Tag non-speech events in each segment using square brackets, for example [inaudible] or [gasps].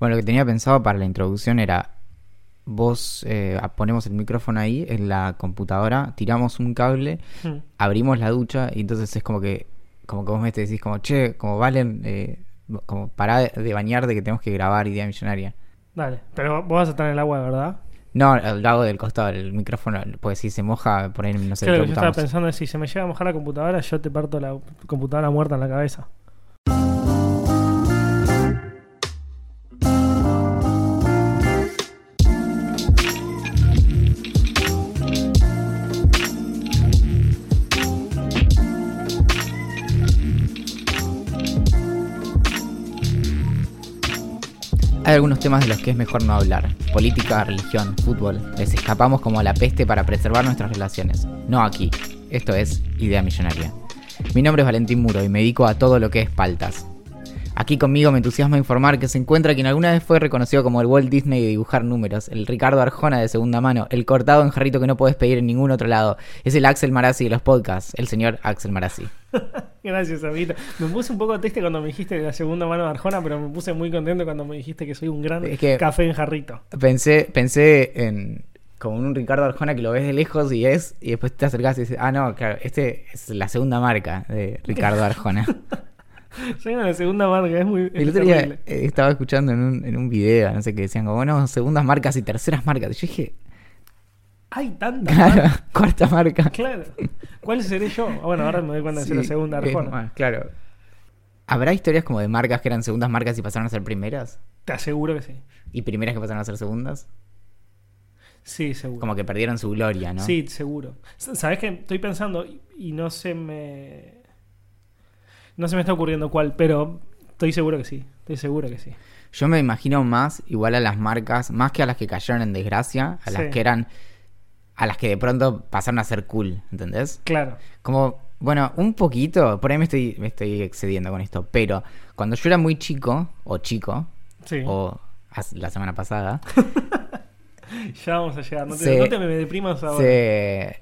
Bueno, lo que tenía pensado para la introducción era, vos eh, ponemos el micrófono ahí en la computadora, tiramos un cable, Hmm. abrimos la ducha y entonces es como que, como que vos me decís como, che, como Valen, eh, como pará de, bañar de que tenemos que grabar Idea Millonaria. Dale, pero vos vas a estar en el agua, ¿verdad? No, lo hago del costado, el micrófono, pues si se moja, por ahí no sé, claro, yo estaba pensando en si se me llega a mojar la computadora, yo te parto la computadora muerta en la cabeza. Hay algunos temas de los que es mejor no hablar. Política, religión, fútbol. Les escapamos como a la peste para preservar nuestras relaciones. No aquí. Esto es Idea Millonaria. Mi nombre es Valentín Muro y me dedico a todo lo que es paltas. Aquí conmigo me entusiasma informar que se encuentra quien alguna vez fue reconocido como el Walt Disney de dibujar números, el Ricardo Arjona de segunda mano, el cortado en jarrito que no puedes pedir en ningún otro lado. Es el Axel Marazzi de los podcasts, el señor Axel Marazzi. [laughs] Gracias, Amita. Me puse un poco triste cuando me dijiste la segunda mano de Arjona, pero me puse muy contento cuando me dijiste que soy un gran Es que- café en jarrito. Pensé, pensé en como un Ricardo Arjona que lo ves de lejos y es, y después te acercás y dices, ah, no, claro, este es la segunda marca de Ricardo Arjona. [laughs] Soy una segunda marca, es muy El otro día eh, estaba escuchando en un, en un video, no sé qué decían, como, bueno, segundas marcas y terceras marcas. Y yo dije, Hay tantas claro, [laughs] cuarta marca. Claro. ¿Cuál seré yo? Bueno, ahora me doy cuenta de ser la segunda Arjona. más, claro. ¿Habrá historias como de marcas que eran segundas marcas y pasaron a ser primeras? Te aseguro que sí. ¿Y primeras que pasaron a ser segundas? Sí, seguro. Como que perdieron su gloria, ¿no? Sí, seguro. ¿Sabes qué? Estoy pensando y- y no se me. No se me está ocurriendo cuál, pero estoy seguro que sí. Estoy seguro que sí. Yo me imagino más igual a las marcas, más que a las que cayeron en desgracia, a las Sí. que eran, a las que de pronto pasaron a ser cool, ¿entendés? Claro. Como, bueno, un poquito, por ahí me estoy, me estoy excediendo con esto, pero cuando yo era muy chico, o chico, Sí. o la semana pasada, [laughs] Ya vamos a llegar. No te, Se- no te me deprimas ahora. se,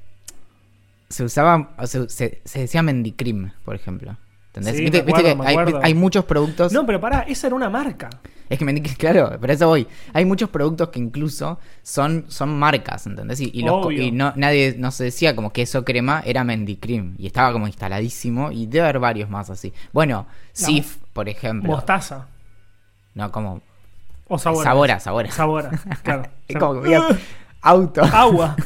se usaba, o se, se, se decía mendicrim, por ejemplo. ¿Entendés? Sí, ¿Viste, que hay, muchos productos No, pero pará, esa era una marca. Es que me [laughs] claro, pero eso voy. Hay muchos productos que incluso son, son marcas, ¿entendés? Y, y los co- Obvio. y no, nadie no se decía como que eso crema era Mendicrim. Y estaba como instaladísimo. Y debe haber varios más así. Bueno, Sif, por ejemplo. Mostaza. No, como. O sabor. Sabora, sabora. Sabora, [laughs] claro. Es como que [laughs] auto. Agua.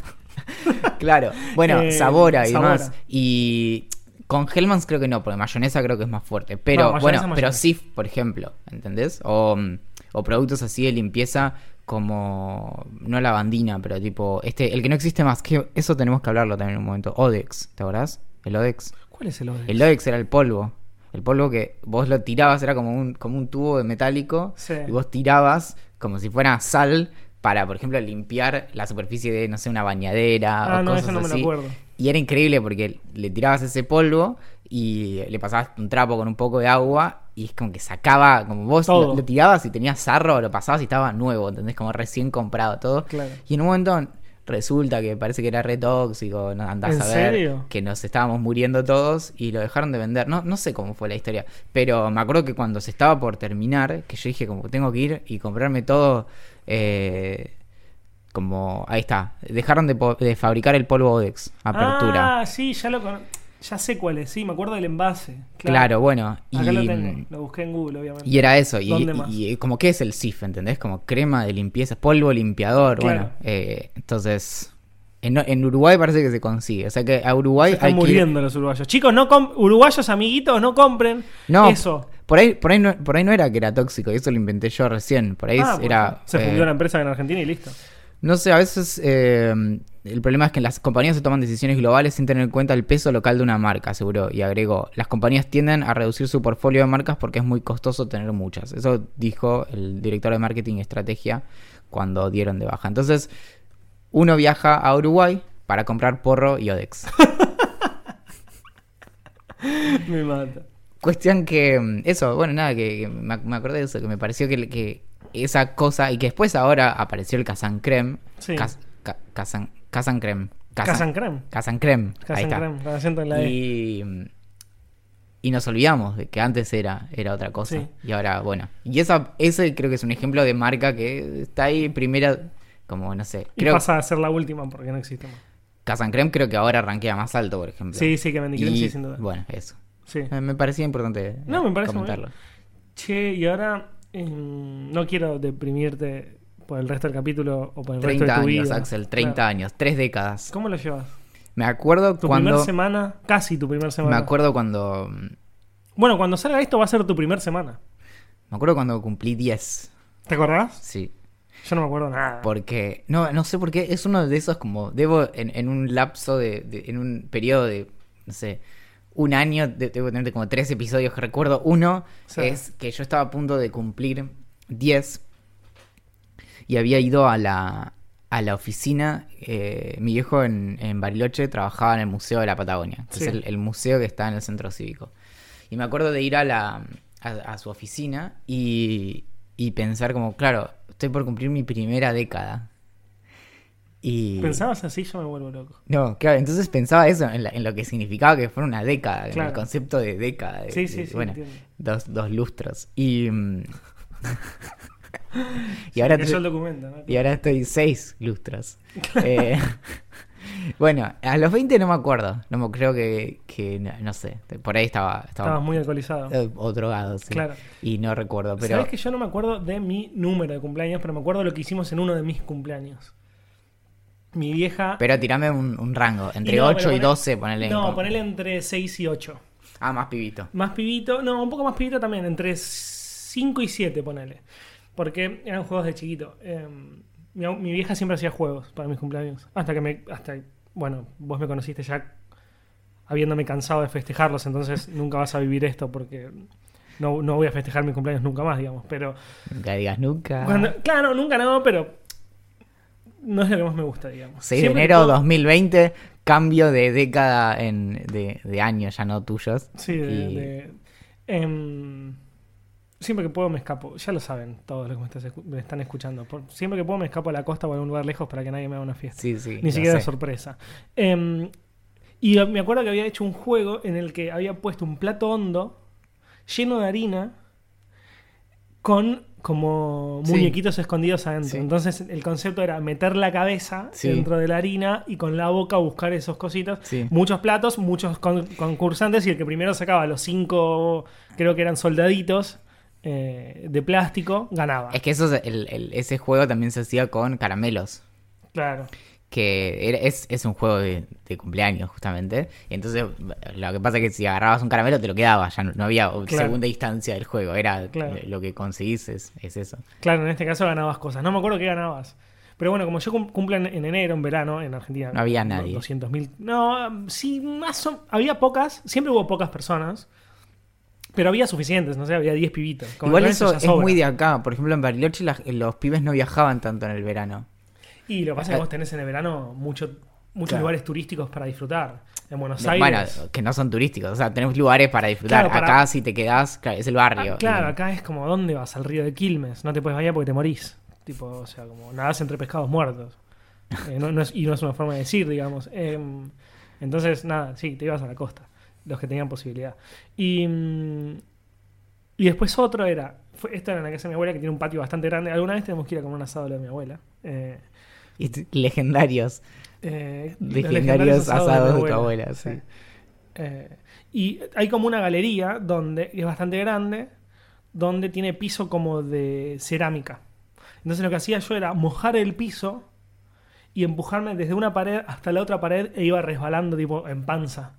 claro. Bueno, Eh, Sabora y Sabora. demás. Y. Con Hellmann's creo que no, porque mayonesa creo que es más fuerte. Pero No, bueno, pero. Sif, por ejemplo, ¿entendés? O, mm, o productos así de limpieza como. No lavandina, pero tipo. este El que no existe más, que eso tenemos que hablarlo también en un momento. Odex, ¿te acordás? El Odex. ¿Cuál es el Odex? El Odex era el polvo. El polvo que vos lo tirabas, era como un, como un tubo de metálico. Sí. Y vos tirabas como si fuera sal para, por ejemplo, limpiar la superficie de, no sé, una bañadera Ah, o no, cosas eso no me lo acuerdo. Y era increíble porque le tirabas ese polvo y le pasabas un trapo con un poco de agua y es como que sacaba, como vos lo, lo tirabas y tenías sarro, lo pasabas y estaba nuevo, ¿entendés? Como recién comprado todo. Claro. Y en un momento resulta que parece que era re tóxico, no andás ¿En a ver, serio? que nos estábamos muriendo todos y lo dejaron de vender. No, no sé cómo fue la historia, pero me acuerdo que cuando se estaba por terminar, que yo dije como tengo que ir y comprarme todo, eh, como ahí está, dejaron de, de fabricar el polvo Odex, apertura. Ah, sí, ya lo Ya sé cuál es, sí, me acuerdo del envase. claro. bueno, y, Acá lo tengo, lo busqué en Google, obviamente. y era eso, y, y como que es el SIF, ¿entendés? Como crema de limpieza, polvo limpiador, Claro. bueno, eh, entonces... En, en Uruguay parece que se consigue. O sea que a Uruguay Se están hay que ir- muriendo los uruguayos. Chicos, no uruguayos, amiguitos, no compren No, eso. Por ahí, por, ahí no, por ahí no era que era tóxico, y eso lo inventé yo recién. Por ahí Ah, pues, era. se eh, fundió la empresa en Argentina y listo. No sé, a veces eh, el problema es que las compañías se toman decisiones globales sin tener en cuenta el peso local de una marca, aseguró. Y agregó: Las compañías tienden a reducir su portfolio de marcas porque es muy costoso tener muchas. Eso dijo el director de marketing y estrategia cuando dieron de baja. Entonces, uno viaja a Uruguay para comprar porro y Odex. [laughs] Me mata. Cuestión que, mm, eso, bueno, nada, que, que me, me acordé de eso, que me pareció que, que esa cosa, y que después ahora apareció el Kazan Creme. Sí. Cas- ca- Kazan, Kazan Creme. Casan creme. Kazan Creme. Ahí está. la E. Y, y nos olvidamos de que antes era, era otra cosa. Sí. Y ahora, bueno. Y esa, ese creo que es un ejemplo de marca que está ahí primera, como no sé. Y Creo pasa a ser la última porque no existe más. Casancrem creo que ahora rankea más alto, por ejemplo. Sí, sí, que Mendicrem Y, sí, sin duda. Bueno, eso. Sí. Eh, Me parecía importante No, me parece muy comentarlo. Che, y ahora no quiero deprimirte por el resto del capítulo o por el 30 resto de tu años, vida. Axel, 30 Claro. años, tres décadas. ¿Cómo lo llevas? Me acuerdo Tu cuando. primera semana, casi tu primera Me semana. acuerdo cuando. Bueno, cuando salga esto va a ser tu primera semana. Me acuerdo cuando cumplí 10. ¿Te acordás? Sí. Yo no me acuerdo nada. Porque, no, no sé por qué, es uno de esos como, debo en, en un lapso de, de- en un periodo de, no sé, un año, de- debo tener como tres episodios que recuerdo. Uno Sí. es que yo estaba a punto de cumplir 10 y había ido a la, a la oficina, eh, mi viejo en, en Bariloche trabajaba en el Museo de la Patagonia, que Sí. es el, el museo que está en el centro cívico. Y me acuerdo de ir a, la, a, a su oficina y, y pensar como, claro, estoy por cumplir mi primera década. Y... ¿Pensabas así? Yo me vuelvo loco. No, claro, entonces pensaba eso, en, la- en lo que significaba que fuera una década, en el concepto de década. de- Sí, de- sí, sí, bueno, dos, dos lustros. Y, mm, [laughs] y, ahora estoy- el documento, ¿no? y ahora estoy seis lustros. Eh, bueno, a los 20 no me acuerdo, no me creo que, que no, no sé, por ahí estaba, estaba Estabas muy alcoholizado. eh, o drogado, sí. Claro. Y no recuerdo, pero... Sabes que yo no me acuerdo de mi número de cumpleaños, pero me acuerdo lo que hicimos en uno de mis cumpleaños. Mi vieja. Pero tirame un, un rango, entre Y no, 8 pero y poné- 12, ponele. No, como- ponele entre 6 y 8. Ah, más pibito. Más pibito, no, un poco más pibito también, entre 5 y 7, ponele. Porque eran juegos de chiquito. Eh, mi, mi vieja siempre hacía juegos para mis cumpleaños. Hasta que me. Hasta, bueno, vos me conociste ya habiéndome cansado de festejarlos, entonces [laughs] nunca vas a vivir esto porque no, no voy a festejar mis cumpleaños nunca más, digamos. Pero. Nunca digas nunca. Cuando- claro, nunca no, pero. No es lo que más me gusta, digamos. 6 de Siempre enero puedo- 2020, cambio de década en, de, de años, ya no tuyos. Sí, de, Y- de- em, siempre que puedo me escapo. Ya lo saben todos los que me, están escuchando. Por- siempre que puedo me escapo a la costa o a algún lugar lejos para que nadie me haga una fiesta. Sí, sí. Ni siquiera de sorpresa. Em, y me acuerdo que había hecho un juego en el que había puesto un plato hondo lleno de harina con como Sí. muñequitos escondidos adentro. Sí. Entonces el concepto era meter la cabeza Sí. dentro de la harina y con la boca buscar esos cositos. Sí. Muchos platos, muchos con- concursantes y el que primero sacaba los cinco, creo que eran soldaditos eh, de plástico, ganaba. Es que eso es el- el- ese juego también se hacía con caramelos. Claro. Que es, es un juego de, de cumpleaños, justamente. Y entonces, lo que pasa es que si agarrabas un caramelo, te lo quedabas. Ya no, no había Claro. segunda instancia del juego. Era Claro. lo que conseguís, es, es eso. Claro, en este caso ganabas cosas. No me acuerdo qué ganabas. Pero bueno, como yo cum- cumplo en, en enero, en verano, en Argentina. No había nadie. 200.000. No, sí, más o Había pocas. Siempre hubo pocas personas. Pero había suficientes, no sé, había 10 pibitos. Como Igual eso es sobra. muy de acá. Por ejemplo, en Bariloche la- los pibes no viajaban tanto en el verano. Y lo que pasa es que vos tenés en el verano mucho, muchos Claro. lugares turísticos para disfrutar. En Buenos Bueno, Aires. que no son turísticos. O sea, tenemos lugares para disfrutar. Claro, para- Acá si te quedás, claro, es el barrio. Ah, claro, Y- acá es como, ¿dónde vas? Al río de Quilmes. No te puedes bañar porque te morís. Tipo, o sea, como nadás entre pescados muertos. [laughs] Eh, no- no es- y no es una forma de decir, digamos. Em, entonces, nada, sí, te ibas a la costa. Los que tenían posibilidad. Y, mm, y después otro era, fue, esto era en la casa de mi abuela que tiene un patio bastante grande. Alguna vez tenemos que ir a comer un asado a lo de mi abuela. Eh, legendarios. eh, Legendarios asados de tu abuela, sí. Eh, y hay como una galería donde es bastante grande, donde tiene piso como de cerámica. Entonces lo que hacía yo era mojar el piso y empujarme desde una pared hasta la otra pared e iba resbalando tipo en panza.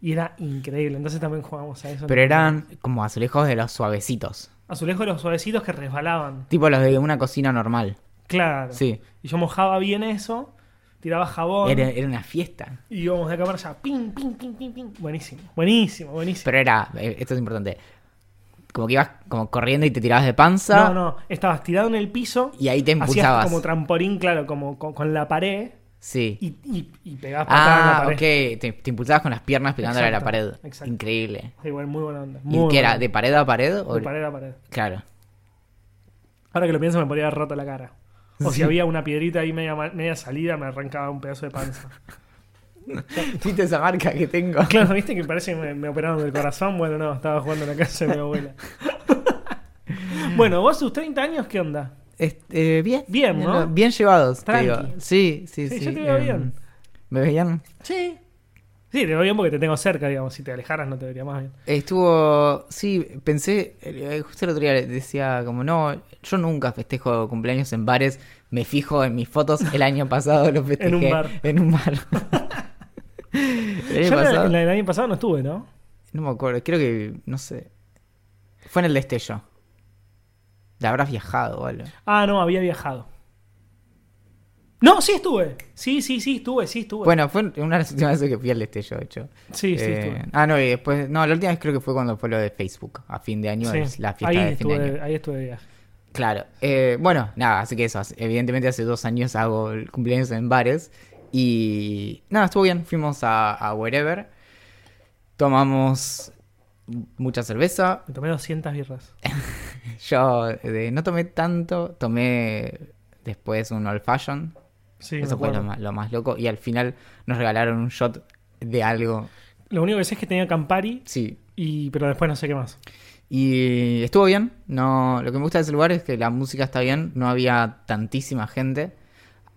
Y era increíble. Entonces también jugamos a eso. Pero eran como azulejos de los suavecitos. Azulejos de los suavecitos que resbalaban. Tipo los de una cocina normal. Claro. Sí. Y yo mojaba bien eso, tiraba jabón. Era, era una fiesta. Y íbamos de acá para allá. Ping, ping, ping, ping, ping. Buenísimo, buenísimo, buenísimo. Pero era, eh, esto es importante. Como que ibas como corriendo y te tirabas de panza. no, no, estabas tirado en el piso. Y ahí te Hacías impulsabas. como trampolín, claro, como con, con la pared. Sí. Y, y, y pegabas patada en la Ah, pared. ok. Te, te impulsabas con las piernas pegándole a la pared. exacto. Increíble. Sí, bueno, muy buena onda. ¿Y qué era? ¿De pared a pared? O... De pared a pared. Claro. Ahora que lo pienso, me podría haber roto la cara. O si había una piedrita ahí media, media salida, me arrancaba un pedazo de panza. [laughs] ¿Viste esa marca que tengo? Claro, viste que parece que me, me operaron del corazón. Bueno, no, estaba jugando en la casa de mi abuela. [laughs] bueno, vos tus 30 años, ¿qué onda? Este, bien. Bien, ¿no? Bien llevados, te digo. Sí, sí, Sí, sí. yo te veo em, bien. ¿Me veían? Sí. Sí, te veo bien porque te tengo cerca, digamos. Si te alejaras, no te vería más bien. Estuvo, sí, pensé, eh, justo el otro día decía como, no, yo nunca festejo cumpleaños en bares, me fijo en mis fotos, el año pasado lo [laughs] festejé En un bar. En un bar. [laughs] el año pasado, la del año pasado no estuve, ¿no? no me acuerdo, creo que, no sé, fue en el destello. ¿La habrás viajado o algo? Ah, no, había viajado. No, sí estuve. Sí, sí, sí, estuve, sí estuve. Bueno, fue una de las últimas veces que fui al destello, de hecho. sí, sí, Eh, estuve. ah, no, y después, no, la última vez creo que fue cuando fue lo de Facebook, a fin de año, Sí. es la fiesta ahí, de fin de año. estuve, ahí estuve de viaje. Claro. Eh, bueno, nada, así que eso. Evidentemente hace dos años hago el cumpleaños en bares. Y nada, estuvo bien. Fuimos a, a Wherever. Tomamos mucha cerveza. Me tomé 200 birras. [laughs] Yo eh, no tomé tanto. Tomé después un old fashion. Sí, Eso fue lo acuerdo. más, lo más loco. Y al final nos regalaron un shot de algo. Lo único que sé es que tenía Campari, Sí. y, pero después no sé qué más. Y estuvo bien. No, lo que me gusta de ese lugar es que la música está bien. No había tantísima gente.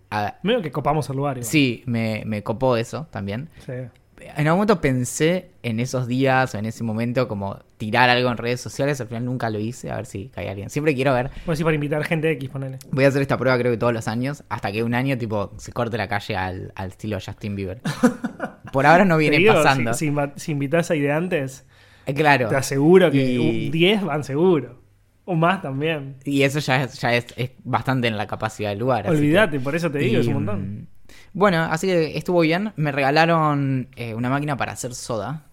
Ah, Medio que copamos el lugar. igual. Sí, me, me copó eso también. Sí. En algún momento pensé en esos días o en ese momento como tirar algo en redes sociales, al final nunca lo hice, a ver si cae alguien. Siempre quiero ver, Pues sí, para invitar gente X, ponele. voy a hacer esta prueba creo que todos los años, hasta que un año tipo se corte la calle al, al estilo Justin Bieber. [laughs] Por ahora no viene digo, pasando. Si, si, si invitas a ideantes, Claro. te aseguro que Y- un 10 van seguro. O más también. Y eso ya es, ya es, es bastante en la capacidad del lugar. así que- Olvídate, por eso te digo, Y, es un montón. mm, Bueno, así que estuvo bien. Me regalaron eh, una máquina para hacer soda.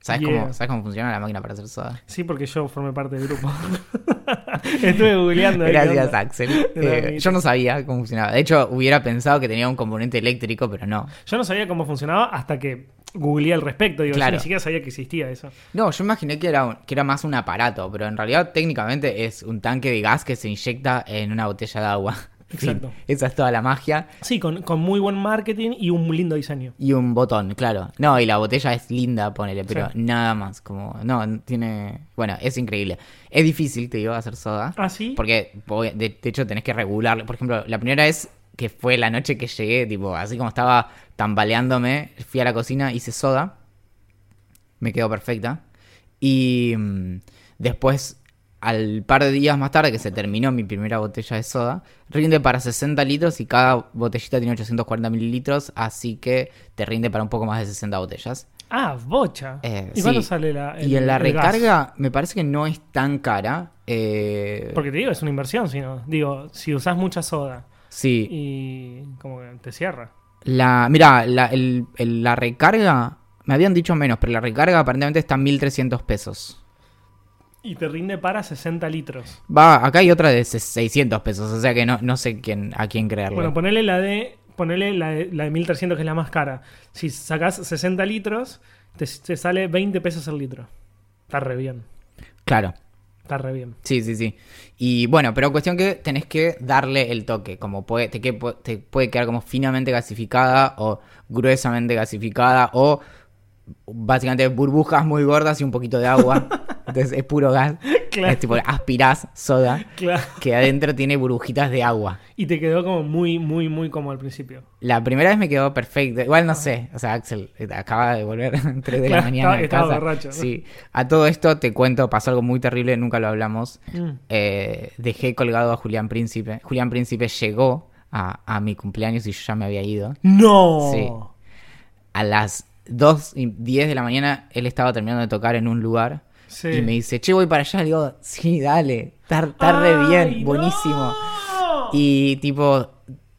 ¿Sabes, Yeah. cómo, ¿Sabes cómo funciona la máquina para hacer soda? Sí, porque yo formé parte del grupo. [laughs] Estuve googleando. Gracias. Axel. Eh, yo no sabía cómo funcionaba. De hecho, hubiera pensado que tenía un componente eléctrico, pero no. Yo no sabía cómo funcionaba hasta que googleé al respecto. Digo, yo Claro. ni siquiera sabía que existía eso. No, yo imaginé que era, un- que era más un aparato, pero en realidad técnicamente es un tanque de gas que se inyecta en una botella de agua. [laughs] Exacto. Esa es toda la magia. Sí, con, con muy buen marketing y un lindo diseño. Y un botón, claro. No, y la botella es linda, ponele, pero Sí. nada más. Como, no, tiene. Bueno, es increíble. Es difícil, te digo, hacer soda. Ah, sí. Porque, de, de hecho, tenés que regularlo. Por ejemplo, la primera vez que fue la noche que llegué, tipo, así como estaba tambaleándome, fui a la cocina, hice soda. Me quedó perfecta. Y mm, después, al par de días más tarde, que se terminó mi primera botella de soda, rinde para 60 litros y cada botellita tiene 840 mililitros, así que te rinde para un poco más de 60 botellas. Ah, bocha. Eh, ¿Y sí. sale la el- y en la gas? recarga, me parece que no es tan cara. eh, Porque te digo, es una inversión, si no. Digo, si usás mucha soda Sí, y como que te cierra. La, mira, la, el- el- la recarga, me habían dicho menos, pero la recarga aparentemente está en 1300 pesos. Y te rinde para 60 litros. Va, acá hay otra de se- 600 pesos, o sea que no, no sé quién, a quién creerle. Bueno, ponele la de ponele la de, la de 1300 que es la más cara. Si sacás 60 litros, te, te sale 20 pesos el litro. Está re bien. Claro, Está re bien. sí, sí, sí. Y bueno, pero cuestión que tenés que darle el toque, como puede, te, te puede quedar como finamente gasificada o gruesamente gasificada o básicamente burbujas muy gordas y un poquito de agua. [laughs] Entonces es puro gas. [laughs] Claro. Es tipo aspirás soda. Claro. que adentro tiene burbujitas de agua. Y te quedó como muy, muy, muy como al principio. La primera vez me quedó perfecto. Igual no sé. O sea, Axel eh, acaba de volver [laughs] a 3 de la mañana a estaba- casa. borracho. Sí. A todo esto te cuento, pasó algo muy terrible, nunca lo hablamos. Mm. Eh, dejé colgado a Julián Príncipe. Julián Príncipe llegó a, a mi cumpleaños y yo ya me había ido. ¡No! Sí. A las 2 y 10 de la mañana él estaba terminando de tocar en un lugar. Sí. Y me dice, che, voy para allá. Le digo, sí, dale. Está, re ¡Ay, bien, buenísimo. no! Y tipo,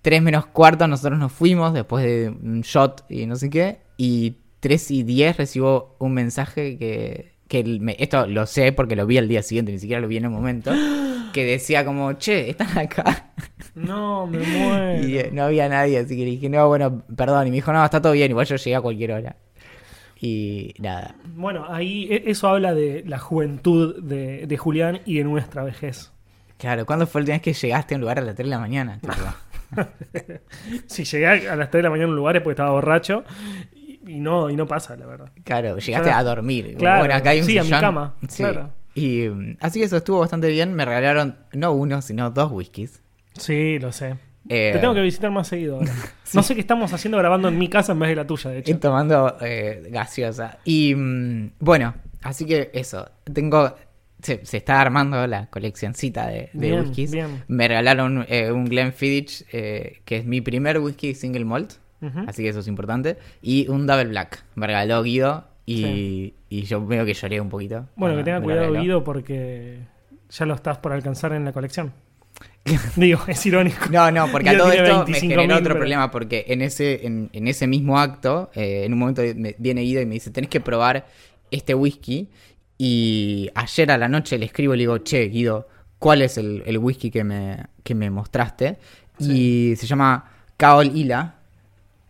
3 menos cuarto nosotros nos fuimos después de un shot y no sé qué. Y 3 y 10 recibo un mensaje que... que me- esto lo sé porque lo vi al día siguiente, ni siquiera lo vi en el momento. [gasps] Que decía como, che, están acá. No, me [laughs] muero. Y no había nadie, así que le dije, no, bueno, perdón. Y me dijo, no, está todo bien, igual yo llegué a cualquier hora. Y nada. Bueno, ahí e- eso habla de la juventud de, de Julián y de nuestra vejez. Claro, ¿cuándo fue última vez que llegaste a un lugar a las 3 de la mañana? [laughs] Si llegué a las 3 de la mañana a un lugar es porque estaba borracho. Y, no, y no pasa, la verdad. Claro, llegaste Claro. a dormir. Claro, Bueno, acá hay un sí, a mi sillón. cama, Sí. claro. Y mm, así que eso estuvo bastante bien. Me regalaron no uno, sino dos whiskies. Sí, lo sé. Eh, Te tengo que visitar más seguido ahora. [laughs] No sé qué estamos haciendo grabando en mi casa en vez de la tuya, de Y hecho. tomando eh, gaseosa. Y mm, bueno, así que eso. Tengo. Se, se está armando la coleccioncita de, de Bien, whiskies. bien. Me regalaron eh, un Glenfiddich, eh, que es mi primer whisky single malt. Así que eso es importante. Y un Double Black. Me regaló Guido. Y, Sí. y yo veo que lloré un poquito. Bueno, que tenga cuidado. Guido, porque ya lo estás por alcanzar en la colección. [laughs] Digo, es irónico. No, no, porque a todo esto me 25.000, generó otro pero- problema, porque en ese, en, en ese mismo acto, eh, en un momento me- viene Guido y me dice, tenés que probar este whisky, y ayer a la noche le escribo y le digo, che, Guido, ¿cuál es el, el whisky que me, que me mostraste? Y se llama Kaol Ila,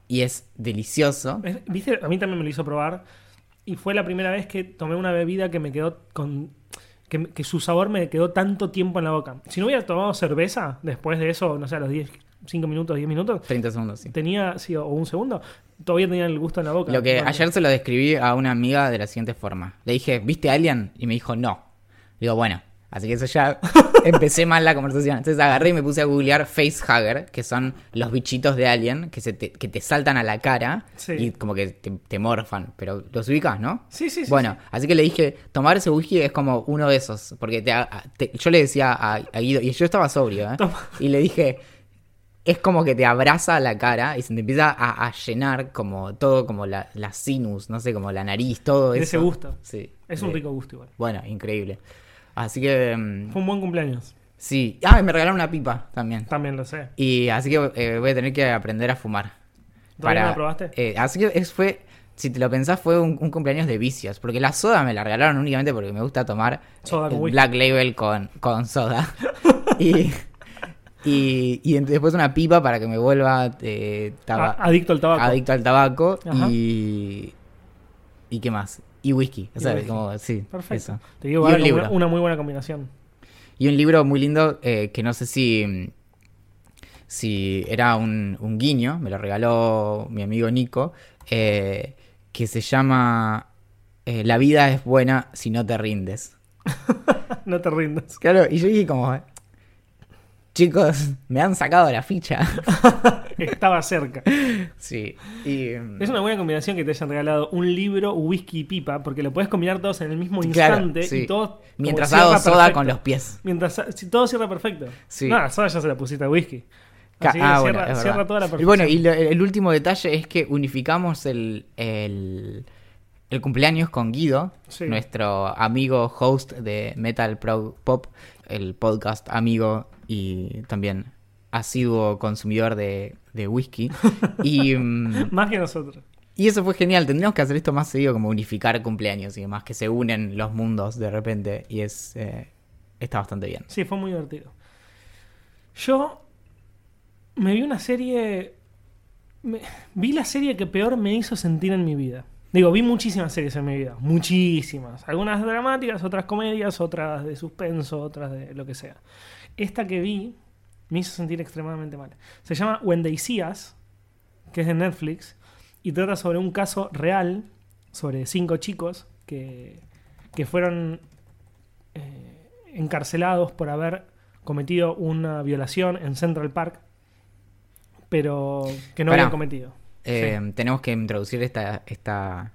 y es delicioso. ¿Viste? A mí también me lo hizo probar. Y fue la primera vez que tomé una bebida que me quedó con. Que, que su sabor me quedó tanto tiempo en la boca. Si no hubiera tomado cerveza después de eso, no sé, a los 10, 5 minutos, 10 minutos, 30 segundos, sí. tenía, sí, o un segundo, todavía tenía el gusto en la boca. Lo que ayer se lo describí a una amiga de la siguiente forma. Le dije, ¿viste Alien? Y me dijo, no. Digo, bueno. Así que eso ya [laughs] empecé mal la conversación. Entonces agarré y me puse a googlear facehugger, que son los bichitos de Alien que, se te, que te saltan a la cara Sí. y como que te, te morfan. Pero los ubicas, ¿no? Sí, sí, sí. Bueno, así que le dije, tomar ese whisky es como uno de esos. Porque te, te- yo le decía a, a Guido, y yo estaba sobrio, ¿eh? Toma. Y le dije, es como que te abraza la cara y se te empieza a, a llenar como todo, como la, la sinus, no sé, como la nariz, todo De eso. ese gusto. Sí. Es un rico gusto igual. Bueno, increíble. Así que, mm, Fue un buen cumpleaños. sí. Ah, y me regalaron una pipa también. También lo sé. Y así que eh, voy a tener que aprender a fumar. ¿Todavía no la probaste? eh, así que es, fue, si te lo pensás, fue un, un cumpleaños de vicios. Porque la soda me la regalaron únicamente porque me gusta tomar Soda el. Black Label con, con soda. [laughs] y, y, y después una pipa para que me vuelva eh, adicto al tabaco. adicto al tabaco. Ajá. Y. ¿Y qué más? Y whisky. O Y sea, whisky. como, sí. Perfecto. eso. Te digo, Y un una, libro. una muy buena combinación. Y un libro muy lindo eh, que no sé si, si era un, un guiño, me lo regaló mi amigo Nico, eh, que se llama eh, La vida es buena si no te rindes. [laughs] no te rindas. Claro, y yo dije como, chicos, me han sacado la ficha. [laughs] Estaba cerca. sí, y... mm, Es una buena combinación que te hayan regalado un libro, whisky y pipa, porque lo puedes combinar todos en el mismo Claro, instante sí. y todos. como Mientras hago soda perfecto. con los pies. Mientras si todo cierra perfecto. Sí. No, soda ya se la pusiste a whisky. Así ah, cierra, bueno, cierra toda la Y perfección. bueno, y lo- el último detalle es que unificamos el, el, el cumpleaños con Guido, Sí. nuestro amigo host de Metal Pro Pop, el podcast amigo y también asiduo consumidor de, de whisky. [laughs] y, mm, Más que nosotros. y eso fue genial, tendríamos que hacer esto más seguido, como unificar cumpleaños y demás, que se unen los mundos de repente y es eh, está bastante bien. Sí, fue muy divertido. Yo me vi una serie. me- vi la serie que peor me hizo sentir en mi vida. Digo, vi muchísimas series en mi vida. Muchísimas. Algunas dramáticas, otras comedias, otras de suspenso, otras de lo que sea. Esta que vi me hizo sentir extremadamente mal. Se llama When They See Us, que es de Netflix, y trata sobre un caso real, sobre cinco chicos que, que fueron eh, encarcelados por haber cometido una violación en Central Park, pero que no Pará. habían cometido. Eh, Tenemos que introducir esta esta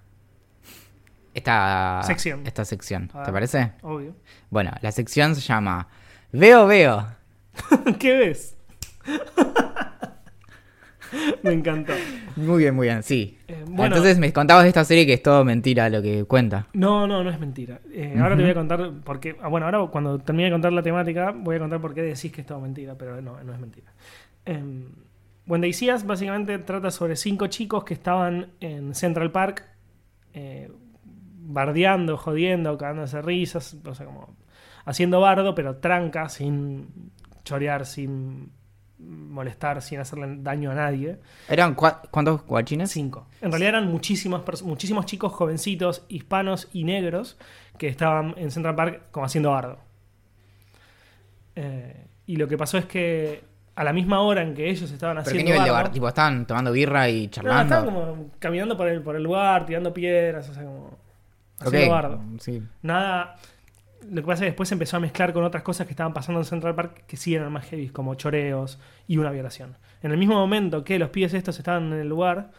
esta Sección. Esta sección, ¿te ver. parece? Obvio. Bueno, la sección se llama Veo Veo. [laughs] ¿Qué ves? [laughs] me encantó. Muy bien, muy bien, sí. Eh, bueno, Entonces me contabas de esta serie que es todo mentira lo que cuenta. No, no, no es mentira. Eh, Ahora te voy a contar por qué. ah, bueno, ahora cuando termine de contar la temática, voy a contar por qué decís que es todo mentira, pero no, no es mentira. Eh, When They See Us básicamente trata sobre cinco chicos que estaban en Central Park eh, bardeando, jodiendo, cagándose risas, o sea, como haciendo bardo, pero tranca, sin chorear, sin molestar, sin hacerle daño a nadie. ¿Eran cua- cuántos guachines? Cinco. En realidad eran muchísimas pers- muchísimos chicos jovencitos, hispanos y negros, que estaban en Central Park como haciendo bardo. Eh, y lo que pasó es que a la misma hora en que ellos estaban ¿Pero qué haciendo. nivel de bardo- bar? Tipo, estaban tomando birra y No, charlando. estaban como caminando por el, por el lugar, tirando piedras, o sea, como. Haciendo bardo. Sí. Nada. Lo que pasa es que después se empezó a mezclar con otras cosas que estaban pasando en Central Park que sí eran más heavy, como choreos y una violación. En el mismo momento que los pibes estos estaban en el lugar,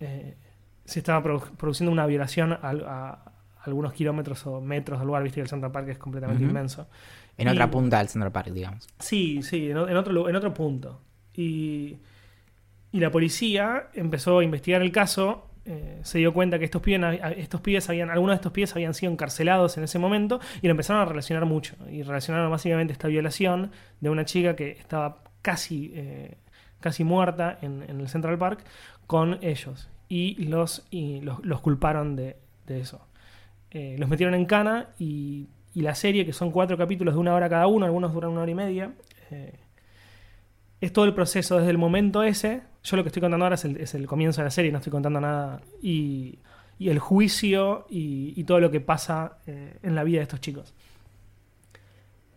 eh, se estaba produ- produciendo una violación a, a algunos kilómetros o metros del lugar, viste que el Central Park es completamente inmenso. En Y- otra punta del Central Park, digamos. Sí, sí, en, en otro, en otro punto. Y, y la policía empezó a investigar el caso. Eh, se dio cuenta que estos pibes, estos habían, algunos de estos pibes habían sido encarcelados en ese momento y lo empezaron a relacionar mucho. Y relacionaron básicamente esta violación de una chica que estaba casi, eh, casi muerta en, el Central Park con ellos. Y los, y los, los culparon de, de eso. Eh, los metieron en cana y, y la serie, que son cuatro capítulos de una hora cada uno, algunos duran una hora y media, es todo el proceso desde el momento ese. Yo lo que estoy contando ahora es el, comienzo de la serie, no estoy contando nada. Y, el juicio y, y todo lo que pasa eh, en la vida de estos chicos.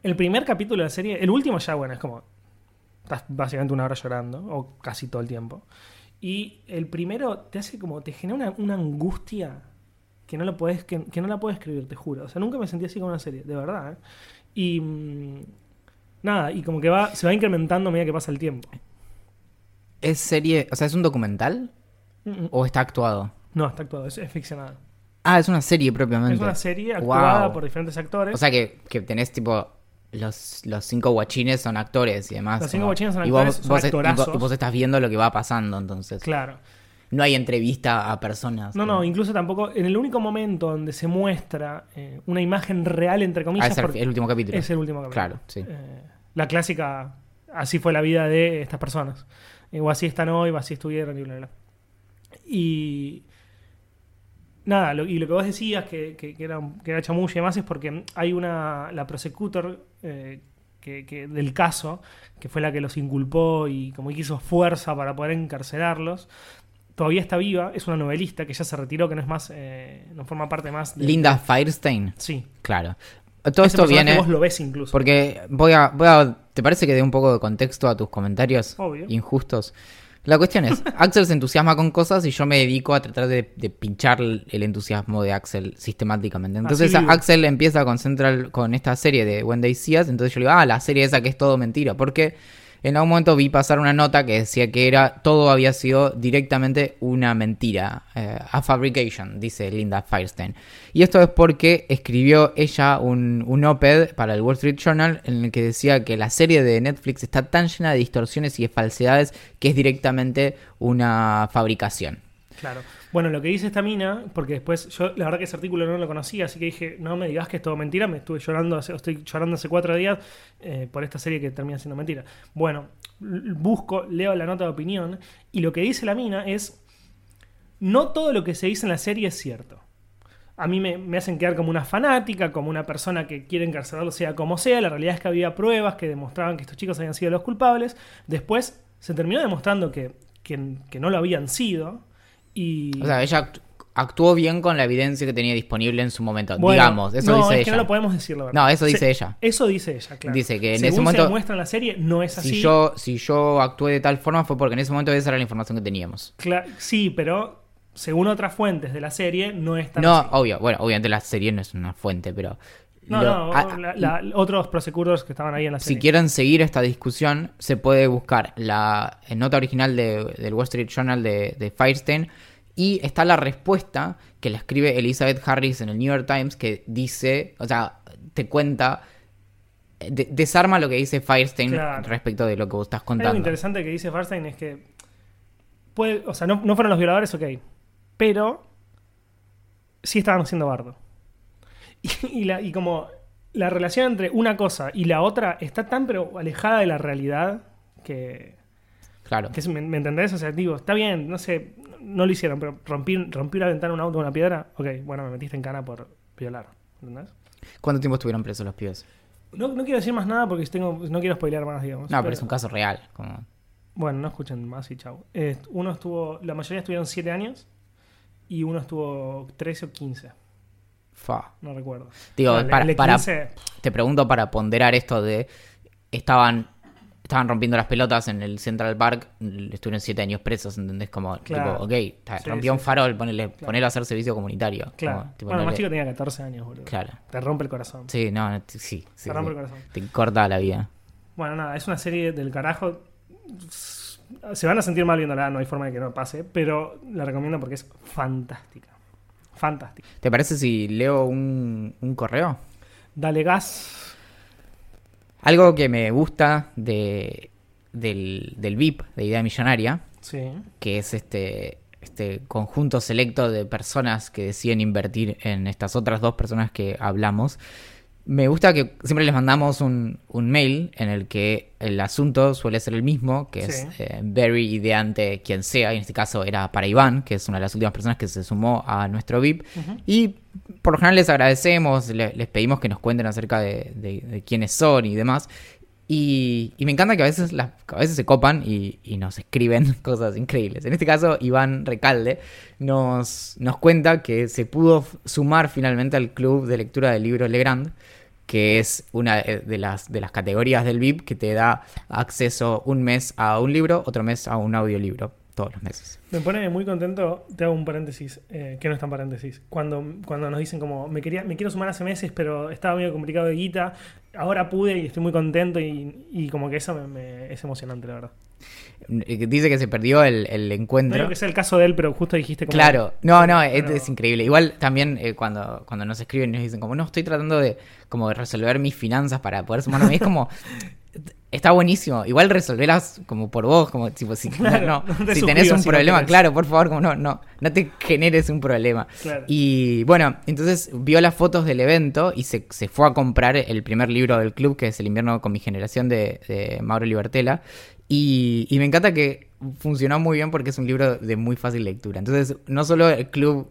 El primer capítulo de la serie, el último ya, bueno, es como. Estás básicamente una hora llorando, o casi todo el tiempo. Y el primero te hace como. te genera una, angustia que no, lo podés, que, no la puedo escribir, te juro. O sea, nunca me sentí así con una serie, de verdad. ¿eh? Y. mm, nada, y como que va, se va incrementando a medida que pasa el tiempo. ¿Es serie, o sea, es un documental Mm, mm. o está actuado? No, está actuado, es, es ficcionado. Ah, es una serie propiamente. Es una serie actuada Wow. por diferentes actores. O sea que, que tenés tipo los, los cinco guachines son actores y demás. Los cinco como- guachines son y vos- actores, son vos, y vos- y vos estás viendo lo que va pasando entonces. claro. No hay entrevista a personas. No, como- no, incluso tampoco. En el único momento donde se muestra eh, una imagen real, entre Ah, comillas, es el último capítulo. es el último capítulo. Claro, sí. Eh, la clásica, así fue la vida de estas personas. Eh, o así están hoy, o así estuvieron, y bla, bla. Y. Nada, lo- y lo que vos decías que, que, que era, que era chamuyo y demás es porque hay una. La prosecutor eh, que, que- del caso, que fue la que los inculpó y como que hizo fuerza para poder encarcelarlos. Todavía está viva, es una novelista que ya se retiró, que no es más, eh, no forma parte más de. Linda Firestein. Sí. Claro. Todo esto viene. Vos lo ves incluso. Porque voy a, voy a. ¿Te parece que dé un poco de contexto a tus comentarios Obvio. injustos? La cuestión es, [laughs] Axel se entusiasma con cosas y yo me dedico a tratar de, de pinchar el entusiasmo de Axel sistemáticamente. Entonces. Axel empieza con Central, con esta serie de When They See Us, entonces yo le digo, ah, la serie esa que es todo mentira. Porque en algún momento vi pasar una nota que decía que era todo había sido directamente una mentira, eh, a fabrication, dice Linda Firestein. Y esto es porque escribió ella un, un op-ed para el Wall Street Journal en el que decía que la serie de Netflix está tan llena de distorsiones y de falsedades que es directamente una fabricación. Claro. Bueno, lo que dice esta mina, porque después yo la verdad que ese artículo no lo conocía, así que dije, no me digas que es todo mentira, me estuve llorando, hace- estoy llorando hace cuatro días eh, por esta serie que termina siendo mentira. Bueno, busco, leo la nota de opinión y lo que dice la mina es, no todo lo que se dice en la serie es cierto. A mí me, hacen quedar como una fanática, como una persona que quiere encarcelarlo sea como sea. La realidad es que había pruebas que demostraban que estos chicos habían sido los culpables. Después se terminó demostrando que- que no lo habían sido. Y... O sea, ella act- actuó bien con la evidencia que tenía disponible en su momento, Bueno, digamos, eso no, dice es ella. que no lo podemos decir, la verdad. No, eso dice Se- ella. Eso dice ella, claro. Dice que en Según ese momento- se demuestra en la serie, no es así. Si yo, si yo actué de tal forma fue porque en ese momento esa era la información que teníamos. Cla- sí, pero según otras fuentes de la serie, no es tan No, así. obvio, bueno, obviamente la serie no es una fuente, pero... No, lo- no, a- la- la- otros prosecutors que estaban ahí en la si serie. quieren seguir esta discusión, se puede buscar la eh, nota original de- del Wall Street Journal de, de Firestein y está la respuesta que la escribe Elizabeth Harris en el New York Times que dice, o sea, te cuenta, eh, de- desarma lo que dice Firestein Claro. respecto de lo que vos estás contando. interesante que dice Farstein es que puede, o sea, no, no fueron los violadores, ok, pero sí estaban haciendo bardo. Y, [laughs] y la, y como la relación entre una cosa y la otra está tan pero alejada de la realidad que, Claro. que es- ¿me, me entendés? O sea, digo, está bien, no sé, no lo hicieron, pero rompí, rompí una ventana un auto con una piedra, ok, bueno, me metiste en cana por violar, ¿entendés? ¿Cuánto tiempo estuvieron presos los pibes? No, no quiero decir más nada porque tengo, no quiero spoilear más, digamos. No, pero es un caso real. Como... Bueno, no escuchen más y chau. Eh, uno estuvo, la mayoría estuvieron 7 años y uno estuvo 13 o 15, Fa. no recuerdo. Digo, No, el- para, el de para- 15, te pregunto para ponderar esto de estaban estaban rompiendo las pelotas en el Central Park, estuvieron siete años presos, ¿entendés? Como, Claro. tipo, ok, Sí, rompió sí, un farol, ponele, ponelo a hacer servicio comunitario. Claro. Como, tipo, bueno, más chico tenía 14 años, boludo. Claro. Te rompe el corazón. Sí, no, sí, sí. Te rompe el corazón. Te corta la vida. Bueno, nada, es una serie del carajo. Se van a sentir mal viéndola, no hay forma de que no pase, pero la recomiendo porque es fantástica. Fantástica. ¿Te parece si leo un, un correo? Dale gas. Algo que me gusta de, del, del VIP, de Idea Millonaria, Sí. que es este, este conjunto selecto de personas que deciden invertir en estas otras dos personas que hablamos. Me gusta que siempre les mandamos un, un mail en el que el asunto suele ser el mismo, que es Sí. eh, very ideante quien sea, y en este caso era para Iván, que es una de las últimas personas que se sumó a nuestro VIP. Y por lo general les agradecemos, le- les pedimos que nos cuenten acerca de, de- de quiénes son y demás. Y, y me encanta que a veces, las, a veces se copan y, y nos escriben [laughs] cosas increíbles. En este caso, Iván Recalde nos, nos cuenta que se pudo sumar finalmente al club de lectura del libro Legrand, que es una eh, de las, de las categorías del VIP que te da acceso un mes a un libro, otro mes a un audiolibro, todos los meses. Me pone muy contento, te hago un paréntesis, eh, que no es tan paréntesis, cuando, cuando nos dicen como, me, quería, me quiero sumar hace meses, pero estaba medio complicado de guita, ahora pude y estoy muy contento y, y como que eso me, me- es emocionante, la verdad. Eh, Dice que se perdió el, el No encuentro. digo que sea el caso de él, pero justo dijiste como... Claro, no, no, es, Pero- es increíble. Igual también eh, cuando, cuando nos escriben y nos dicen como, no, estoy tratando de como de resolver mis finanzas para poder sumarme. es como, [laughs] está buenísimo. Igual resolverlas como por vos, como tipo, si, Claro, no, no te si tenés un si problema, claro, por favor, como no, no, no te generes un problema. Claro. Y bueno, entonces vio las fotos del evento y se, se fue a comprar el primer libro del club, que es El invierno con mi generación de, de Mauro Libertela. Y, y me encanta que funcionó muy bien porque es un libro de muy fácil lectura. Entonces, no solo el club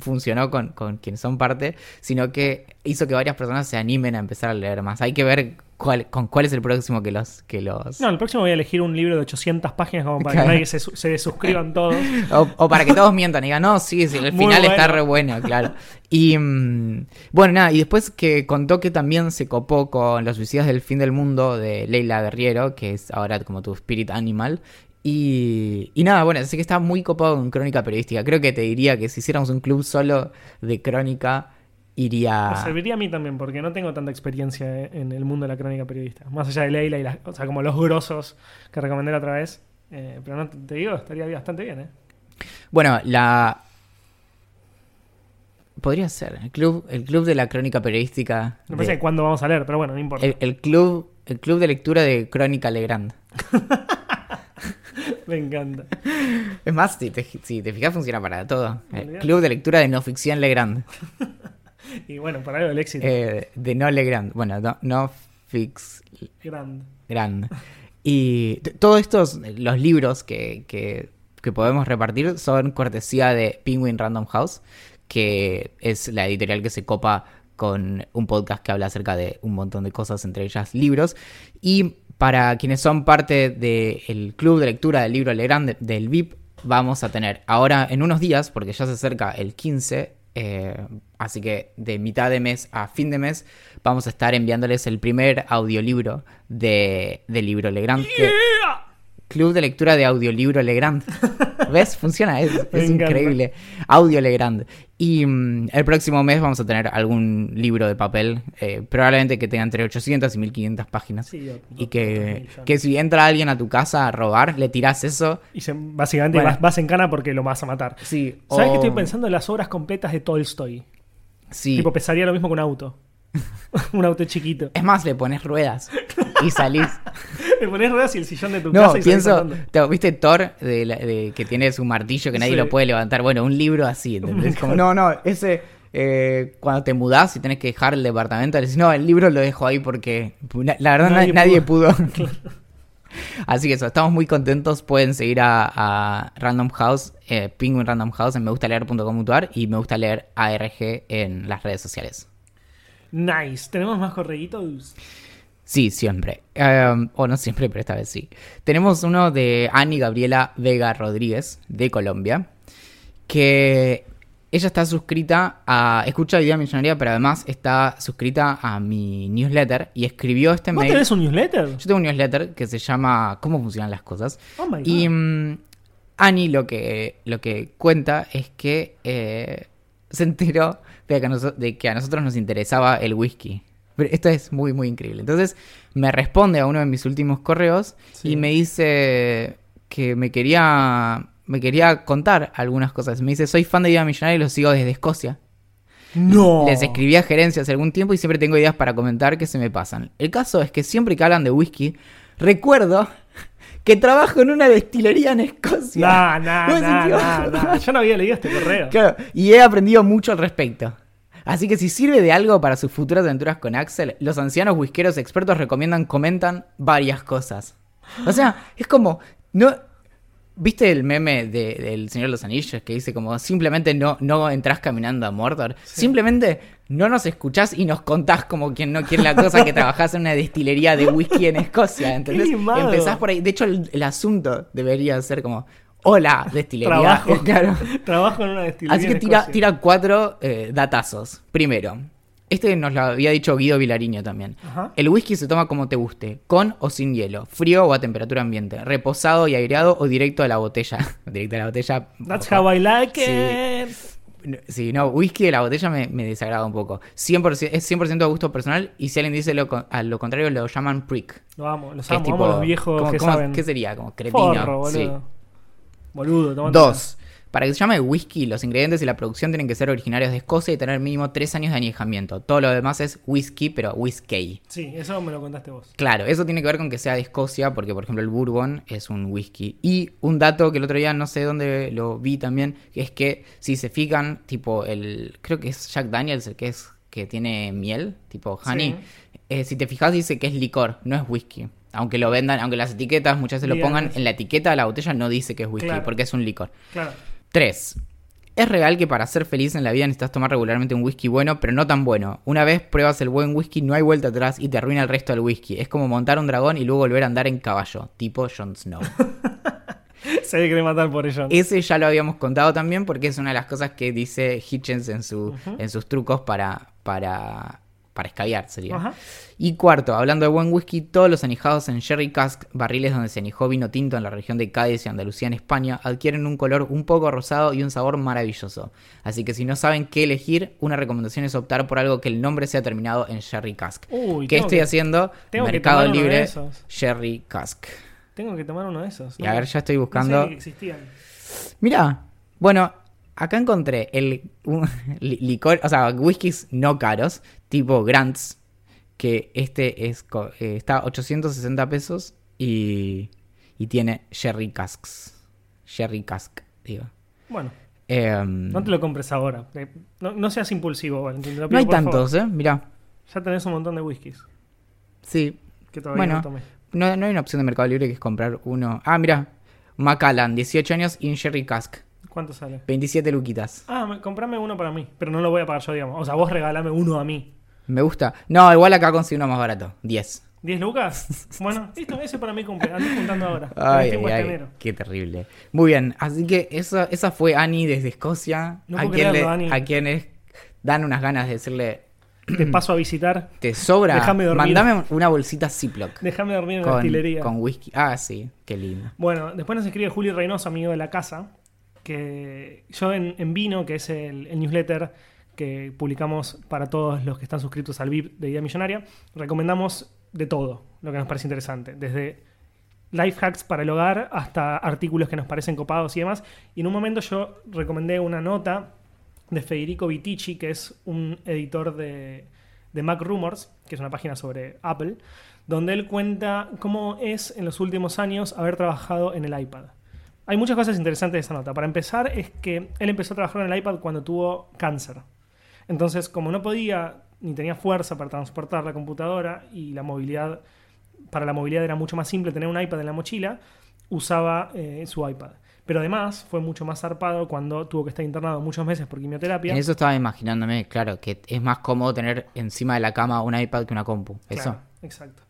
funcionó con, con quienes son parte, sino que hizo que varias personas se animen a empezar a leer más. Hay que ver cuál, con cuál es el próximo que los... Que los... No, el próximo voy a elegir un libro de 800 páginas como para que [laughs] nadie se, se suscriban todos. O, o para que todos mientan y digan, no, sí, sí, el Muy final está re bueno, claro. Y mm, bueno, nada, y después que contó que también se copó con Los suicidas del fin del mundo de Leila Guerriero, que es ahora como tu spirit animal. Y, y nada, bueno, así que está muy copado con crónica periodística. Creo que te diría que si hiciéramos un club solo de crónica, iría... Me serviría a mí también, porque no tengo tanta experiencia en el mundo de la crónica periodista. Más allá de Leila y las, o sea, como los grosos que recomendé la otra vez. Eh, pero no te, digo, estaría bastante bien, ¿eh? Bueno, la... Podría ser, el club, el club de la crónica periodística. Me de- que cuándo vamos a leer, pero bueno, no importa. el, el club, el club de lectura de Crónica Legrand. [laughs] Me encanta. Es más, si te, si te fijas, funciona para todo. El club de lectura de no ficción Legrand. [laughs] [laughs] Y bueno, para algo del éxito. Eh, de no Legrand. Bueno, no, no fix Grande. Grand. Y todos estos, los libros que, que, que podemos repartir son cortesía de Penguin Random House, que es la editorial que se copa con un podcast que habla acerca de un montón de cosas, entre ellas libros. Y para quienes son parte del club de lectura del libro Legrand de- del VIP, vamos a tener ahora en unos días, porque ya se acerca el 15, eh, así que de mitad de mes a fin de mes, vamos a estar enviándoles el primer audiolibro de, del libro Legrand. que- Club de lectura de audiolibro Legrand. [laughs] ¿Ves? Funciona, es, es increíble. Audio Legrand. Y mm, el próximo mes vamos a tener algún libro de papel, eh, probablemente que tenga entre 800 y 1500 páginas. Sí, o- y que, que si entra alguien a tu casa a robar, le tirás eso. Y se- básicamente Bueno. vas, vas en cana porque lo vas a matar. Sí, ¿Sabes o- qué estoy pensando en las obras completas de Tolstoy? Sí. Tipo, pesaría lo mismo que un auto. [laughs] un auto chiquito. Es más, le pones ruedas y salís. [laughs] Le pones ruedas y el sillón de tu No, casa y pienso, te- ¿viste Thor de la- de que tiene su martillo que nadie Sí. lo puede levantar? Bueno, un libro así, ¿entendés? Como, no, no, ese eh, cuando te mudás y tenés que dejar el departamento, le decís, no, el libro lo dejo ahí porque la verdad nadie, Nadie nadie pudo. [laughs] Así que eso, estamos muy contentos. Pueden seguir a, a Random House, eh, Penguin Random House en me gusta leer.com.ar y me gusta leer ARG en las redes sociales. Nice. ¿Tenemos más correitos? Sí, siempre. Eh, o no siempre, pero esta vez sí. Tenemos uno de Ani Gabriela Vega Rodríguez, de Colombia, que ella está suscrita a. Escucha Idea Millonaria, pero además está suscrita a mi newsletter y escribió este ¿Vos mail. tenés un newsletter? Yo tengo un newsletter que se llama ¿Cómo funcionan las cosas? Oh my God. Y mm, Annie lo que, lo que cuenta es que eh, se enteró de que, a noso- de que a nosotros nos interesaba el whisky. Pero esto es muy, muy increíble. Entonces me responde a uno de mis últimos correos Sí. y me dice que me quería, me quería contar algunas cosas. Me dice, soy fan de Vida Millonaria y lo sigo desde Escocia. No. Les escribí a gerencia hace algún tiempo y siempre tengo ideas para comentar que se me pasan. El caso es que siempre que hablan de whisky, recuerdo [laughs] que trabajo en una destilería en Escocia. Nah, nah, [laughs] nah. Yo no había leído este correo. Claro, y he aprendido mucho al respecto. Así que si sirve de algo para sus futuras aventuras con Axel, los ancianos whiskeros expertos recomiendan, comentan varias cosas. O sea, es como, no, ¿viste el meme de- del Señor de los Anillos que dice como simplemente no, no entras caminando a Mordor? Simplemente no nos escuchás y nos contás como quien no quiere la cosa que trabajás en una destilería de whisky en Escocia, [laughs] ¿entendés? Empezás por ahí. De hecho, el, el asunto debería ser como, hola, destilería. Trabajo. [laughs] Claro. Trabajo en una destilería. Así que en tira, Escocia. tira cuatro eh, datazos. Primero, este nos lo había dicho Guido Vilariño también. Ajá. El whisky se toma como te guste, con o sin hielo, frío o a temperatura ambiente, reposado y aireado o directo a la botella. [laughs] directo a la botella. That's ojo. how I like it. Sí, no, whisky de la botella me, me desagrada un poco. 100%, es 100% de gusto personal y si alguien dice lo, a lo contrario lo llaman prick. Lo amo, los amo, tipo, amo a los viejos ¿cómo- que cómo- saben. ¿Qué sería? Como cretino. Forro, boludo. sí. Boludo, Dos. Para que se llame whisky, los ingredientes y la producción tienen que ser originarios de Escocia y tener mínimo tres años de añejamiento. Todo lo demás es whisky, pero whisky. Sí, eso me lo contaste vos. Claro, eso tiene que ver con que sea de Escocia, porque por ejemplo el bourbon es un whisky. Y un dato que el otro día no sé dónde lo vi también, que es que si se fijan, tipo el, creo que es Jack Daniels el que es que tiene miel, tipo honey. eh, si te fijas dice que es licor, no es whisky. Aunque lo vendan, aunque las etiquetas muchas veces lo pongan en la etiqueta de la botella no dice que es whisky, Claro. porque es un licor. Claro. 3. Es real que para ser feliz en la vida necesitas tomar regularmente un whisky bueno, pero no tan bueno. Una vez pruebas el buen whisky, no hay vuelta atrás y te arruina el resto del whisky. Es como montar un dragón y luego volver a andar en caballo, tipo Jon Snow. [laughs] Se quiere matar por ello. Ese ya lo habíamos contado también porque es una de las cosas que dice Hitchens en, su, en sus trucos para, para, para escabiar, sería. Ajá. Y cuarto, hablando de buen whisky, todos los anijados en Sherry Cask, barriles donde se anijó vino tinto en la región de Cádiz y Andalucía en España, adquieren un color un poco rosado y un sabor maravilloso. Así que si no saben qué elegir, una recomendación es optar por algo que el nombre sea terminado en Sherry Cask. Uy, ¿Qué estoy que- haciendo? tengo que Mercado tomar uno de Libre, esos. Sherry Cask. Tengo que tomar uno de esos. Y a ver, ya estoy buscando. No sabía que existían. Mira, bueno, acá encontré el un [laughs] licor, o sea, whiskies no caros, tipo Grants, que este es eh, está a 860 pesos y, y tiene Sherry Casks. Sherry Cask, digo. Bueno, Em, no te lo compres ahora. Eh, No, no seas impulsivo, Valentín. no hay por favor. tantos, ¿eh? Mira, Ya tenés un montón de whiskies sí. que todavía Bueno. no tomé. No, no hay una opción de Mercado Libre que es comprar uno. Ah, mira, Macallan, 18 años y un Sherry Cask, ¿Cuánto sale? 27 luquitas. Ah, me- comprame uno para mí, pero no lo voy a pagar yo, digamos. O sea, vos regalame uno a mí. Me gusta. No, igual acá consigo uno más barato, 10. ¿10 lucas? [laughs] Bueno, listo, ese para mí cumple. Ando juntando ahora. [laughs] Ay, ay, qué terrible. Muy bien, así que esa, esa fue Annie desde Escocia. No a, quien le- a quienes dan unas ganas de decirle, Te [clears throat] paso a visitar. te sobra, Déjame dormir. mandame una bolsita Ziploc Déjame dormir en la destilería. con whisky. Ah, sí, qué lindo. Bueno, después nos escribe Julio Reynoso, amigo de la casa, que yo en, en Vino, que es el, el newsletter que publicamos para todos los que están suscritos al VIP de Idea Millonaria, recomendamos de todo lo que nos parece interesante, desde life hacks para el hogar hasta artículos que nos parecen copados y demás. Y en un momento yo recomendé una nota de Federico Vitici, que es un editor de, de Mac Rumors, que es una página sobre Apple, donde él cuenta cómo es en los últimos años haber trabajado en el iPad. Hay muchas cosas interesantes de esa nota. Para empezar, es que él empezó a trabajar en el iPad cuando tuvo cáncer. Entonces, como no podía ni tenía fuerza para transportar la computadora y la movilidad, para la movilidad era mucho más simple tener un iPad en la mochila, usaba eh, su iPad. Pero además fue mucho más zarpado cuando tuvo que estar internado muchos meses por quimioterapia. En eso estaba imaginándome, claro, que es más cómodo tener encima de la cama un iPad que una compu. Eso. Claro, exacto.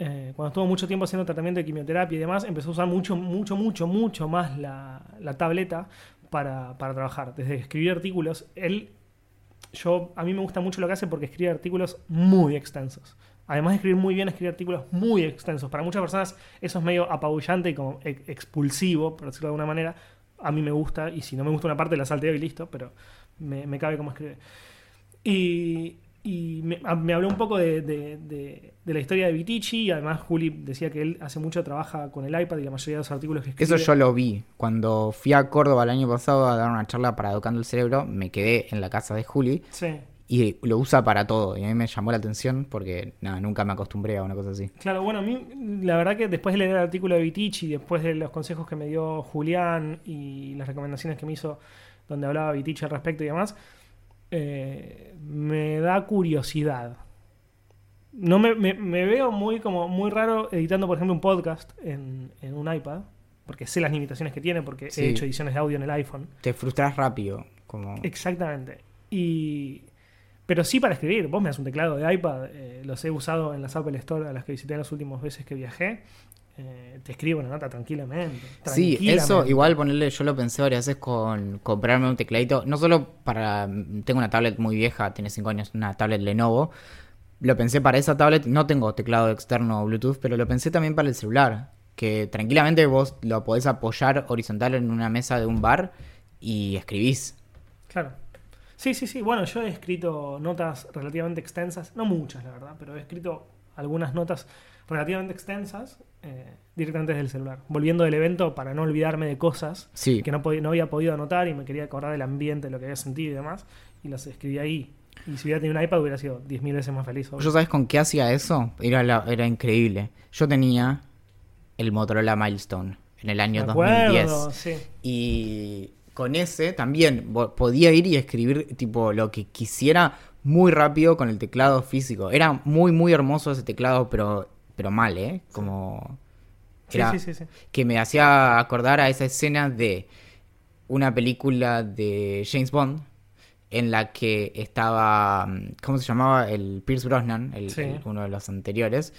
Eh, cuando estuvo mucho tiempo haciendo tratamiento de quimioterapia y demás, empezó a usar mucho, mucho, mucho, mucho más la, la tableta para, para trabajar. Desde escribir artículos, él, yo, a mí me gusta mucho lo que hace porque escribe artículos muy extensos. Además de escribir muy bien, escribe artículos muy extensos. Para muchas personas eso es medio apabullante y como expulsivo, por decirlo de alguna manera. A mí me gusta, y si no me gusta una parte la salteo y listo, pero me, cabe como escribe. Y, y me, a- me habló un poco de, de- de- de la historia de Vitici, y además Juli decía que él hace mucho trabaja con el iPad y la mayoría de los artículos que escribe... Eso yo lo vi. Cuando fui a Córdoba el año pasado a dar una charla para Educando el Cerebro, me quedé en la casa de Juli Sí, y lo usa para todo. Y a mí me llamó la atención porque nada, nunca me acostumbré a una cosa así. claro, bueno, a mí la verdad que después de leer el artículo de Vitici, después de los consejos que me dio Julián y las recomendaciones que me hizo donde hablaba Vitici al respecto y demás, eh, me da curiosidad. No me, me- me veo muy como muy raro editando, por ejemplo, un podcast en, en un iPad, porque sé las limitaciones que tiene, porque Sí. he hecho ediciones de audio en el iPhone. Te frustras rápido. Como... Exactamente. Y. Pero sí para escribir. Vos me das un teclado de iPad. eh, los he usado en las Apple Store a las que visité las últimas veces que viajé. Eh, te escribo una nota tranquilamente. Sí, eso igual ponerle, yo lo pensé varias veces con comprarme un tecladito, no solo para, tengo una tablet muy vieja, tiene 5 años, una tablet Lenovo, lo pensé para esa tablet, no tengo teclado externo Bluetooth, pero lo pensé también para el celular, que tranquilamente vos lo podés apoyar horizontal en una mesa de un bar y escribís. Claro. Sí, sí, sí. Bueno, yo he escrito notas relativamente extensas. No muchas, la verdad, pero he escrito algunas notas relativamente extensas eh, directamente desde el celular. Volviendo del evento para no olvidarme de cosas Sí, que no, no había podido anotar y me quería acordar del ambiente, lo que había sentido y demás, y las escribí ahí. Y si hubiera tenido un iPad hubiera sido 10.000 veces más feliz. obvio. ¿yo sabes con qué hacía eso? Era, la- era increíble. Yo tenía el Motorola Milestone en el año Me 2010. acuerdo, sí. Y con ese también podía ir y escribir tipo lo que quisiera muy rápido con el teclado físico. Era muy, muy hermoso ese teclado, pero, pero mal, ¿eh? Como... Sí, Era sí, sí, sí. que me hacía acordar a esa escena de una película de James Bond en la que estaba, mm, ¿cómo se llamaba? El Pierce Brosnan, el- uno de los anteriores.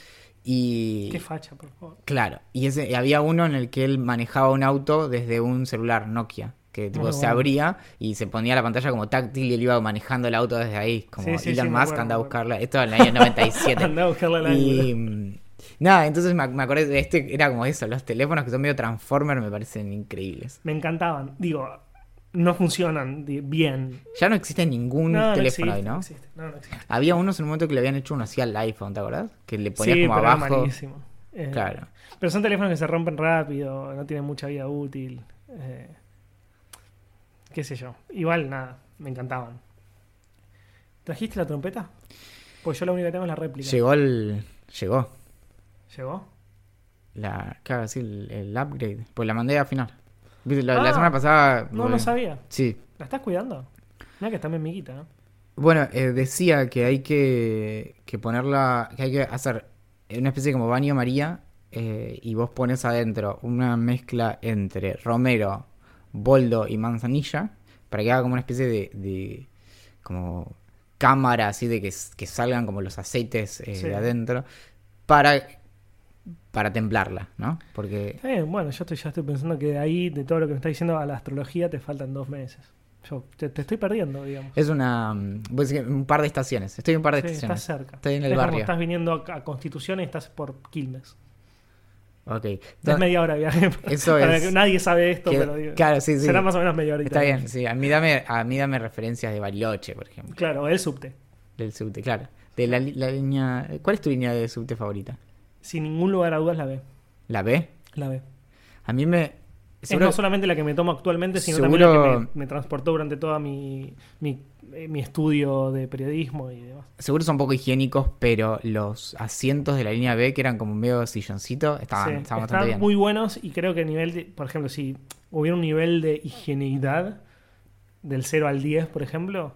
Y Qué facha, por favor. Claro, y ese, había uno en el que él manejaba un auto desde un celular Nokia, que tipo se abría y se ponía la pantalla como táctil y él iba manejando el auto desde ahí, como Elon Musk anda a buscarla. Esto en el año 97. [laughs] Andá a buscarla y nada, entonces me, me acordé de este, era como eso, los teléfonos que son medio Transformer me parecen increíbles. Me encantaban. Digo, no funcionan bien. Ya no existe ningún No, no teléfono ahí, ¿no? no existe. No, no existe. Había unos en un momento que le habían hecho uno así al iPhone, ¿te acordás? Que le ponías Sí, como pero era abajo. malísimo. Eh, Claro. Pero son teléfonos que se rompen rápido, no tienen mucha vida útil. eh, qué sé yo. Igual, nada, me encantaban. ¿Trajiste la trompeta? Pues yo la única que tengo es la réplica. Llegó el. Llegó. ¿Llegó? La, claro, sí, el, el upgrade. Pues la mandé a final. Viste, La, la Ah, semana pasada. No, bueno, no sabía. Sí. ¿La estás cuidando? Mira que está amiguita, ¿no? Bueno, eh, decía que hay que, que ponerla. Que hay que hacer una especie como baño María. eh, y vos pones adentro una mezcla entre romero, boldo y manzanilla. Para que haga como una especie de. de como cámara así de que, que salgan como los aceites eh, Sí. de adentro. Para. Para templarla, ¿no? Porque. Está bien, bueno, yo estoy, ya estoy pensando que de ahí, de todo lo que me estás diciendo a la astrología, te faltan dos meses. Yo te, te estoy perdiendo, digamos. Es una. mm, decir que un par de estaciones. Estoy en un par de Sí, estás estaciones. cerca. Estoy en el es como barrio. estás viniendo a, Constitución y estás por Quilmes. Ok. Es No, media hora de viaje. Eso [laughs] Para es- que nadie sabe esto, que- pero digo, claro, sí, sí. será más o menos media hora. Está bien, sí. A mí, dame, a mí dame referencias de Bariloche, por ejemplo. Claro, el subte. Del subte, claro. De la línea. ¿Cuál es tu línea de subte favorita? Sin ningún lugar a dudas la B. ¿La B? La B. A mí me. Es no solamente la que me tomo actualmente, sino Seguro- también la que me, me transportó durante toda mi, mi, eh, mi estudio de periodismo y demás. Seguro son poco higiénicos, pero los asientos de la línea B, que eran como medio silloncito, estaban, Sí, estaban están bastante bien. muy buenos y creo que a nivel de, por ejemplo, si hubiera un nivel de higienidad del 0 al 10, por ejemplo,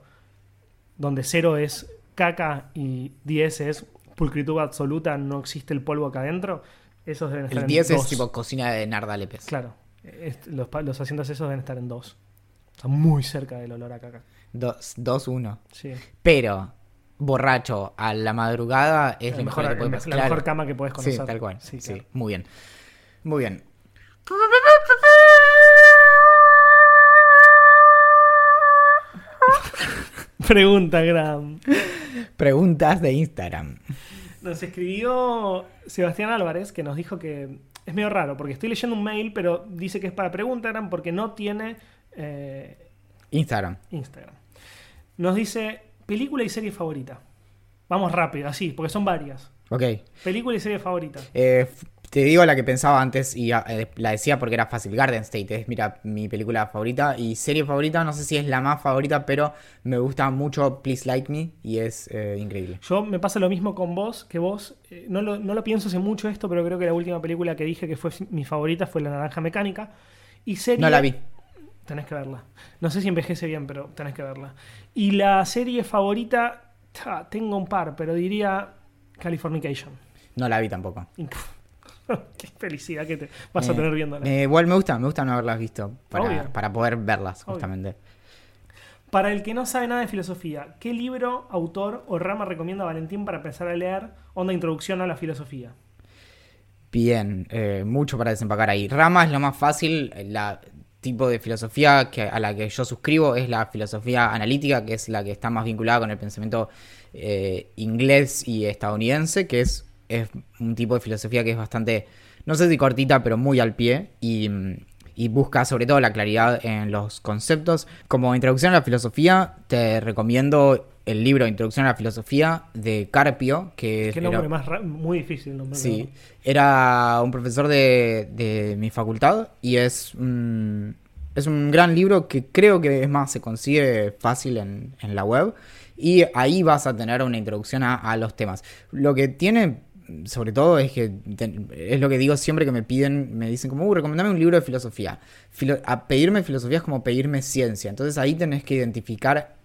donde 0 es caca y 10 es pulcritud absoluta, no existe el polvo acá adentro, esos deben estar El en 10 es dos. tipo cocina de Narda Lepes. Claro, es- los, asientos esos deben estar en 2. Están muy cerca del olor a caca. 2, 1. Sí. Pero, borracho a la madrugada es El lo mejor, mejor- que puede pasar. la Claro. mejor cama que puedes Sí, conocer. tal cual. Sí, Sí, claro. muy bien. Muy bien. [laughs] Pregunta, Gram. Preguntas de Instagram. Nos escribió Sebastián Álvarez que nos dijo que es medio raro porque estoy leyendo un mail, pero dice que es para pregunta, Gram, porque no tiene eh, Instagram. Instagram. Nos dice película y serie favorita. Vamos rápido, así, porque son varias. Ok. Película y serie favorita. Eh, te digo la que pensaba antes y ah, eh, la decía porque era fácil. Garden State es, mira, mi película favorita y serie favorita. No sé si es la más favorita, pero me gusta mucho Please Like Me y es eh, increíble. Yo me pasa lo mismo con vos, que vos, eh, no, lo, no lo pienso hace mucho esto, pero creo que la última película que dije que fue mi favorita fue La Naranja Mecánica. Y serie... No la vi. Tenés que verla. No sé si envejece bien, pero tenés que verla. Y la serie favorita, ta, tengo un par, pero diría Californication. No la vi tampoco. [laughs] Qué felicidad que te vas a Eh, tener viéndola. eh, igual me gusta, me gusta no haberlas visto para, para poder verlas, Obvio. justamente. Para el que no sabe nada de filosofía, ¿qué libro, autor o rama recomienda Valentín para empezar a leer? Onda Introducción a la Filosofía. Bien, eh, mucho para desempacar ahí. Rama es lo más fácil, la tipo de filosofía que, a la que yo suscribo es la filosofía analítica, que es la que está más vinculada con el pensamiento eh, inglés y estadounidense, que es, es un tipo de filosofía que es bastante, no sé si cortita, pero muy al pie y, y busca sobre todo la claridad en los conceptos. Como introducción a la filosofía, te recomiendo el libro Introducción a la Filosofía de Carpio, que Qué era- nombre más ra- muy difícil el nombre. Sí, era un profesor de, de mi facultad y es un, es un gran libro que creo que es más, se consigue fácil en, en la web y ahí vas a tener una introducción a, a los temas. Lo que tiene, sobre todo, es que es lo que digo siempre que me piden, me dicen como, uh, recomendame un libro de filosofía. Filo- a pedirme filosofía es como pedirme ciencia, entonces ahí tenés que identificar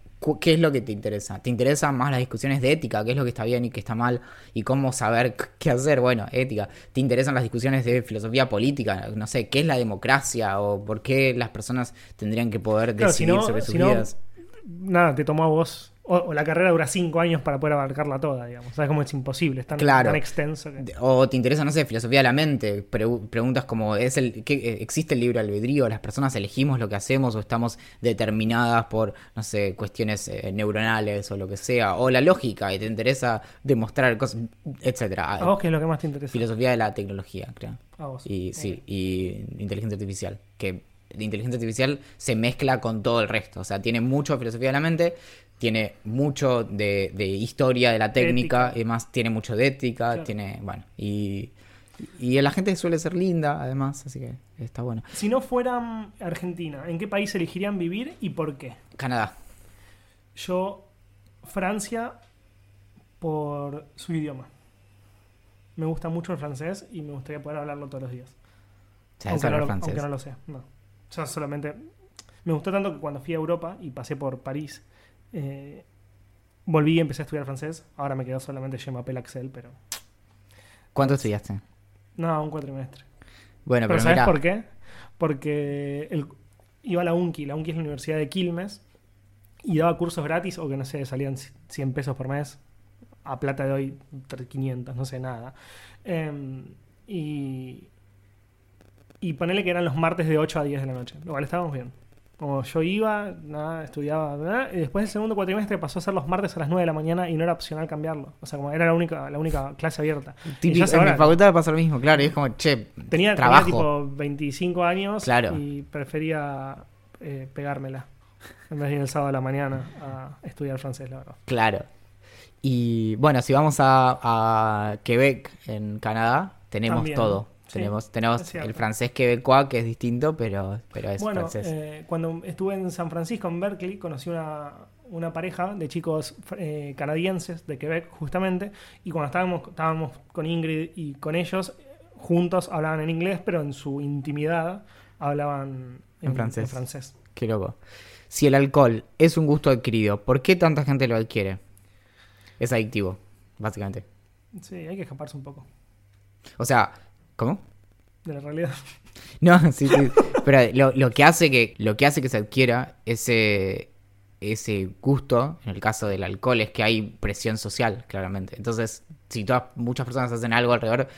qué es lo que te interesa. ¿Te interesan más las discusiones de ética? ¿Qué es lo que está bien y qué está mal? ¿Y cómo saber qué hacer? Bueno, ética. ¿Te interesan las discusiones de filosofía política? No sé, ¿qué es la democracia? ¿O por qué las personas tendrían que poder Claro, si decidir no- sobre sus si no, vidas? Nada, te tomó a vos. O, o la carrera dura cinco años para poder abarcarla toda, digamos. ¿Sabes cómo es imposible? Es tan, Claro. tan extenso que. O te interesa, no sé, filosofía de la mente. Pregu- preguntas como, ¿es el, qué, eh, ¿existe el libre albedrío? ¿Las personas elegimos lo que hacemos o estamos determinadas por, no sé, cuestiones eh, neuronales o lo que sea? O la lógica, y te interesa demostrar cosas, etcétera. ¿A vos qué es lo que más te interesa? Filosofía de la tecnología, creo. A vos. Y sí, y inteligencia artificial. Que la inteligencia artificial se mezcla con todo el resto. O sea, tiene mucho filosofía de la mente, tiene mucho de, de historia de la técnica, Ética. y más tiene mucho de ética, Claro. tiene, bueno, y, y la gente suele ser linda, además, así que está bueno. Si no fueran Argentina, ¿en qué país elegirían vivir y por qué? Canadá. Yo, Francia, por su idioma. Me gusta mucho el francés y me gustaría poder hablarlo todos los días. ¿Sabes Aunque no, lo, aunque no lo sé. No. Yo solamente. Me gustó tanto que cuando fui a Europa y pasé por París, eh, volví y empecé a estudiar francés. Ahora me quedó solamente Je m'appelle Axel, pero. ¿Cuánto estudiaste? No, un cuatrimestre. Bueno, pero pero, ¿sabes por qué? Porque el- iba a la UNCI. La UNCI es la Universidad de Quilmes. Y daba cursos gratis o que no sé, salían 100 pesos por mes. A plata de hoy, 500, no sé nada. Em, y. Y ponele que eran los martes de 8 a 10 de la noche. Lo cual estábamos bien. Como yo iba, nada, estudiaba, nada, y después el segundo cuatrimestre pasó a ser los martes a las 9 de la mañana y no era opcional cambiarlo. O sea, como era la única, la única clase abierta. Y ya en mi facultad pasa lo mismo, claro, y es como, che, Tenía, tenía trabajo. tipo 25 años Claro. y prefería eh, pegármela en vez de ir el sábado a la mañana a estudiar francés, la verdad. Claro. Y bueno, si vamos a, a Quebec, en Canadá, tenemos También, todo. Tenemos tenemos el francés quebecois, que es distinto, pero, pero es bueno, francés. eh, cuando estuve en San Francisco, en Berkeley, conocí una, una pareja de chicos eh, canadienses de Quebec, justamente, y cuando estábamos, estábamos con Ingrid y con ellos, juntos hablaban en inglés, pero en su intimidad hablaban En francés. francés. Qué loco. Si el alcohol es un gusto adquirido, ¿por qué tanta gente lo adquiere? Es adictivo, básicamente. Sí, hay que escaparse un poco O sea, ¿cómo? de la realidad. [laughs] No, sí, sí. Pero lo, lo que hace que, lo que hace que se adquiera ese, ese gusto, en el caso del alcohol, es que hay presión social, claramente. Entonces, si todas, muchas personas hacen algo alrededor,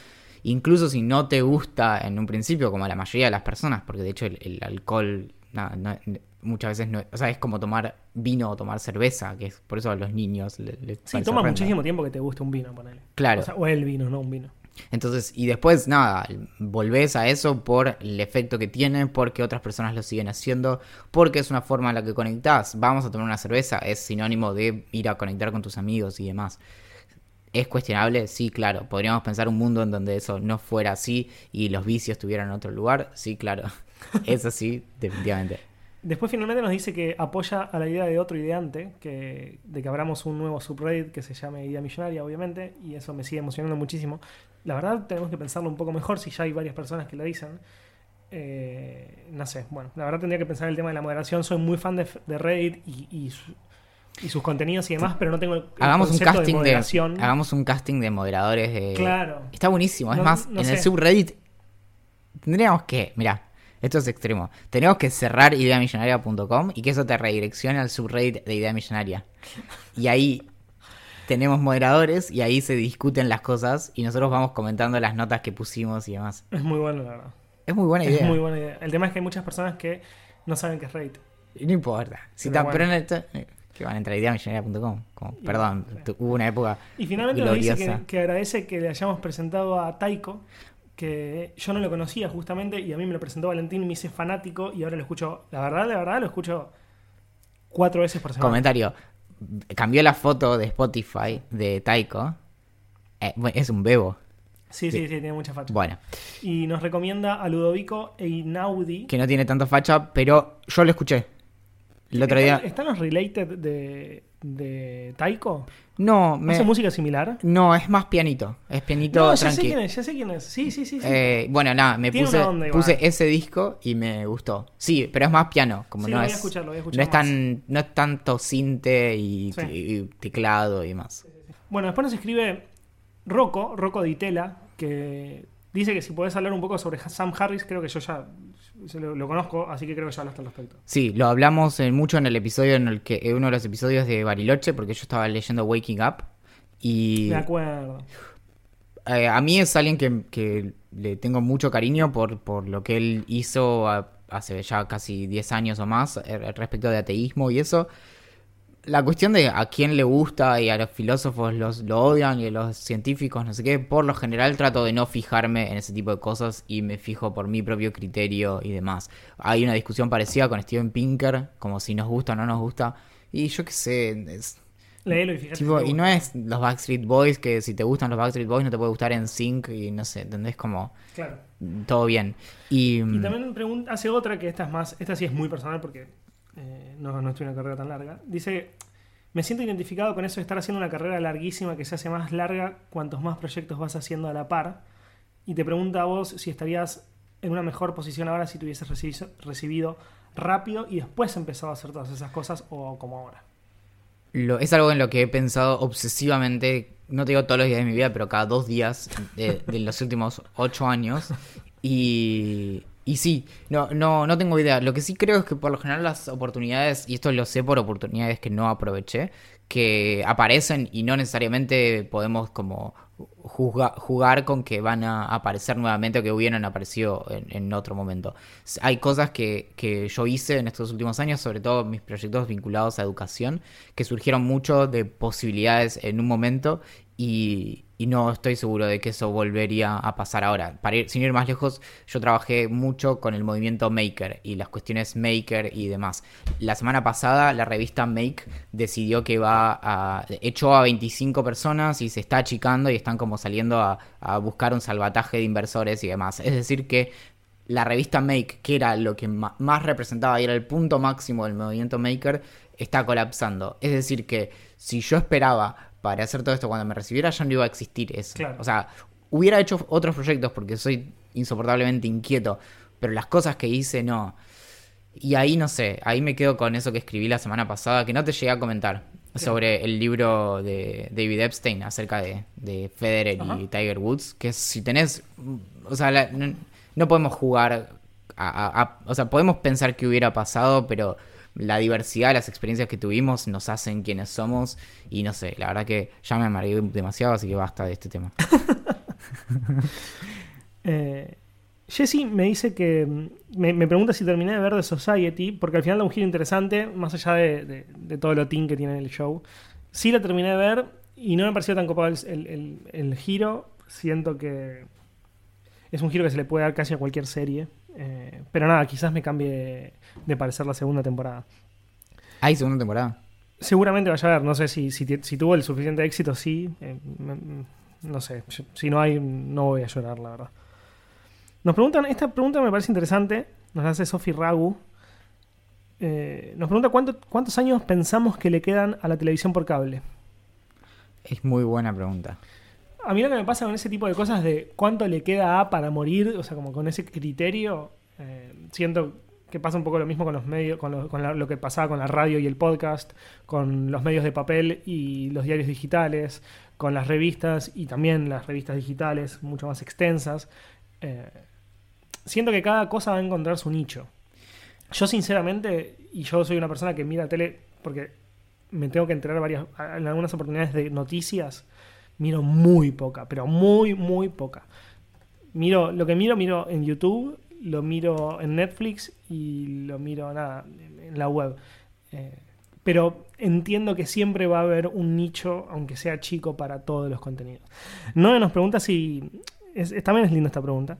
incluso si no te gusta en un principio, como a la mayoría de las personas, porque de hecho el, el alcohol, no, no- muchas veces no, o sea, es como tomar vino o tomar cerveza, que es por eso a los niños le, les Sí, toma muchísimo tiempo que te guste un vino, ponele. Claro. O, sea, o el vino, no un vino. Entonces, y después, nada, volvés a eso por el efecto que tiene, porque otras personas lo siguen haciendo, porque es una forma en la que conectás. Vamos a tomar una cerveza, es sinónimo de ir a conectar con tus amigos y demás. ¿Es cuestionable? Sí, claro. ¿Podríamos pensar un mundo en donde eso no fuera así y los vicios estuvieran en otro lugar? Sí, claro. [laughs] Eso sí, definitivamente. Después finalmente nos dice que apoya a la idea de otro ideante, que, de que abramos un nuevo subreddit que se llame Idea Millonaria, obviamente, y eso me sigue emocionando muchísimo. La verdad tenemos que pensarlo un poco mejor si ya hay varias personas que lo dicen. Eh, no sé, bueno, la verdad tendría que pensar el tema de la moderación. Soy muy fan de, de Reddit y, y su- y sus contenidos y demás, pero no tengo el, Hagamos un casting de de, moderación. hagamos un casting de moderadores de Claro. Está buenísimo. Es No- más, no en el subreddit tendríamos que, mira, esto es extremo. Tenemos que cerrar ideamillonaria.com y que eso te redireccione al subreddit de Idea Millonaria. Y ahí tenemos moderadores y ahí se discuten las cosas y nosotros vamos comentando las notas que pusimos y demás. Es muy bueno, la verdad. Es muy buena idea. Es muy buena idea. El tema es que hay muchas personas que no saben qué es Reddit. No importa. Si Pero tan- bueno. pero en el- que van a entrar a ideamillonaria.com. Y- perdón, tu- hubo una época Y finalmente nos dice que, que agradece que le hayamos presentado a Taiko, que yo no lo conocía justamente, y a mí me lo presentó Valentín, me hice fanático, y ahora lo escucho, la verdad, la verdad, lo escucho cuatro veces por semana. Comentario. Cambió la foto de Spotify de Taiko. Eh, es un bebo. Sí, sí, sí, tiene mucha facha. Bueno, Y nos recomienda a Ludovico e Inaudi. que no tiene tanta facha, pero yo lo escuché. El otro día. ¿Están, los related de, de Taiko? No, me... ¿Hace música similar? no, es más pianito. Es pianito No, ya sé quién es, ya sé quién es. Sí, sí, sí. sí. Eh, bueno, nada, me Tiene puse, onda puse ese disco y me gustó. Sí, pero es más piano, como Sí, no lo voy a es. escuchar, lo voy a escuchar no es más. tan, no es tanto cinte y, Sí. y teclado y demás. Bueno, después nos escribe Rocco, Rocco Ditela, que dice que si podés hablar un poco sobre Sam Harris, creo que yo ya se lo, lo conozco, así que creo que ya hablaste al respecto. Sí, lo hablamos eh, mucho en el episodio en el que en uno de los episodios de Bariloche, porque yo estaba leyendo Waking Up y Me acuerdo. eh, a mí es alguien que, que le tengo mucho cariño por, por lo que él hizo a- hace ya casi 10 años o más eh, respecto de ateísmo y eso. La cuestión de a quién le gusta y a los filósofos los, lo odian y a los científicos, no sé qué, por lo general trato de no fijarme en ese tipo de cosas y me fijo por mi propio criterio y demás. Hay una discusión parecida con Steven Pinker, como si nos gusta o no nos gusta. Y yo qué sé, es, Léelo y fíjate. Tipo, y no es los Backstreet Boys, que si te gustan los Backstreet Boys no te puede gustar en Sync y no sé, ¿entendés? Como Claro. todo bien. Y, Y mm, también hace otra que esta es más, esta sí es muy personal porque eh, no, no estoy en una carrera tan larga. Dice, me siento identificado con eso de estar haciendo una carrera larguísima que se hace más larga cuantos más proyectos vas haciendo a la par. Y te pregunta a vos si estarías en una mejor posición ahora si tuvieses recibido, recibido rápido y después empezado a hacer todas esas cosas o como ahora. lo- es algo en lo que he pensado obsesivamente, no te digo todos los días de mi vida, pero cada dos días de, de los últimos ocho años. Y, y sí, no, no, no tengo idea. Lo que sí creo es que por lo general las oportunidades, y esto lo sé por oportunidades que no aproveché, que aparecen y no necesariamente podemos como jugar con que van a aparecer nuevamente o que hubieran aparecido en, en otro momento. Hay cosas que, que yo hice en estos últimos años, sobre todo mis proyectos vinculados a educación, que surgieron mucho de posibilidades en un momento y, no estoy seguro de que eso volvería a pasar ahora. Para ir, sin ir más lejos, yo trabajé mucho con el movimiento Maker y las cuestiones Maker y demás. La semana pasada la revista Make decidió que va a... echó a 25 personas y se está achicando y están como saliendo a, buscar un salvataje de inversores y demás. Es decir que la revista Make, que era lo que más representaba y era el punto máximo del movimiento Maker, está colapsando. Es decir que si yo esperaba para hacer todo esto cuando me recibiera, ya no iba a existir eso. Claro. O sea, hubiera hecho otros proyectos porque soy insoportablemente inquieto, pero las cosas que hice no. Y ahí no sé, ahí me quedo con eso que escribí la semana pasada, que no te llegué a comentar, sobre el libro de David Epstein acerca de, de Federer Ajá. y Tiger Woods, que si tenés, o sea, la- no, no podemos jugar, a, a- a- o sea, podemos pensar que hubiera pasado, pero la diversidad de las experiencias que tuvimos nos hacen quienes somos y no sé, la verdad que ya me amargué demasiado, así que basta de este tema. [laughs] Eh, Jesse me dice que. mm, Me, pregunta si terminé de ver The Society, porque al final da un giro interesante, más allá de, de- de todo lo teen que tiene el show. Sí la terminé de ver y no me pareció tan copado el- el- el giro. Siento que. Es un giro que se le puede dar casi a cualquier serie. Eh, pero nada, quizás me cambie de parecer la segunda temporada. ¿Hay segunda temporada? Seguramente vaya a ver, no sé si, si, tuvo el suficiente éxito, sí. eh, no sé, yo- si no hay, no voy a llorar, la verdad. Nos preguntan, esta pregunta me parece interesante, nos la hace Sofi Ragu. Eh, nos pregunta cuánto- cuántos años pensamos que le quedan a la televisión por cable. Es muy buena pregunta. A mí lo que me pasa con ese tipo de cosas de cuánto le queda a para morir, o sea, como con ese criterio, eh, siento que pasa un poco lo mismo con los medios, con, lo, con la- que pasaba con la radio y el podcast, con los medios de papel y los diarios digitales, con las revistas y también las revistas digitales mucho más extensas. Eh, siento que cada cosa va a encontrar su nicho. Yo sinceramente, y yo soy una persona que mira tele porque me tengo que enterar varias, en algunas oportunidades de noticias, miro muy poca, pero muy, muy poca. Miro, lo que miro, miro en YouTube, lo miro en Netflix y lo miro nada, en, la web. Eh, pero entiendo que siempre va a haber un nicho, aunque sea chico, para todos los contenidos. No nos pregunta si. es- también es linda esta pregunta.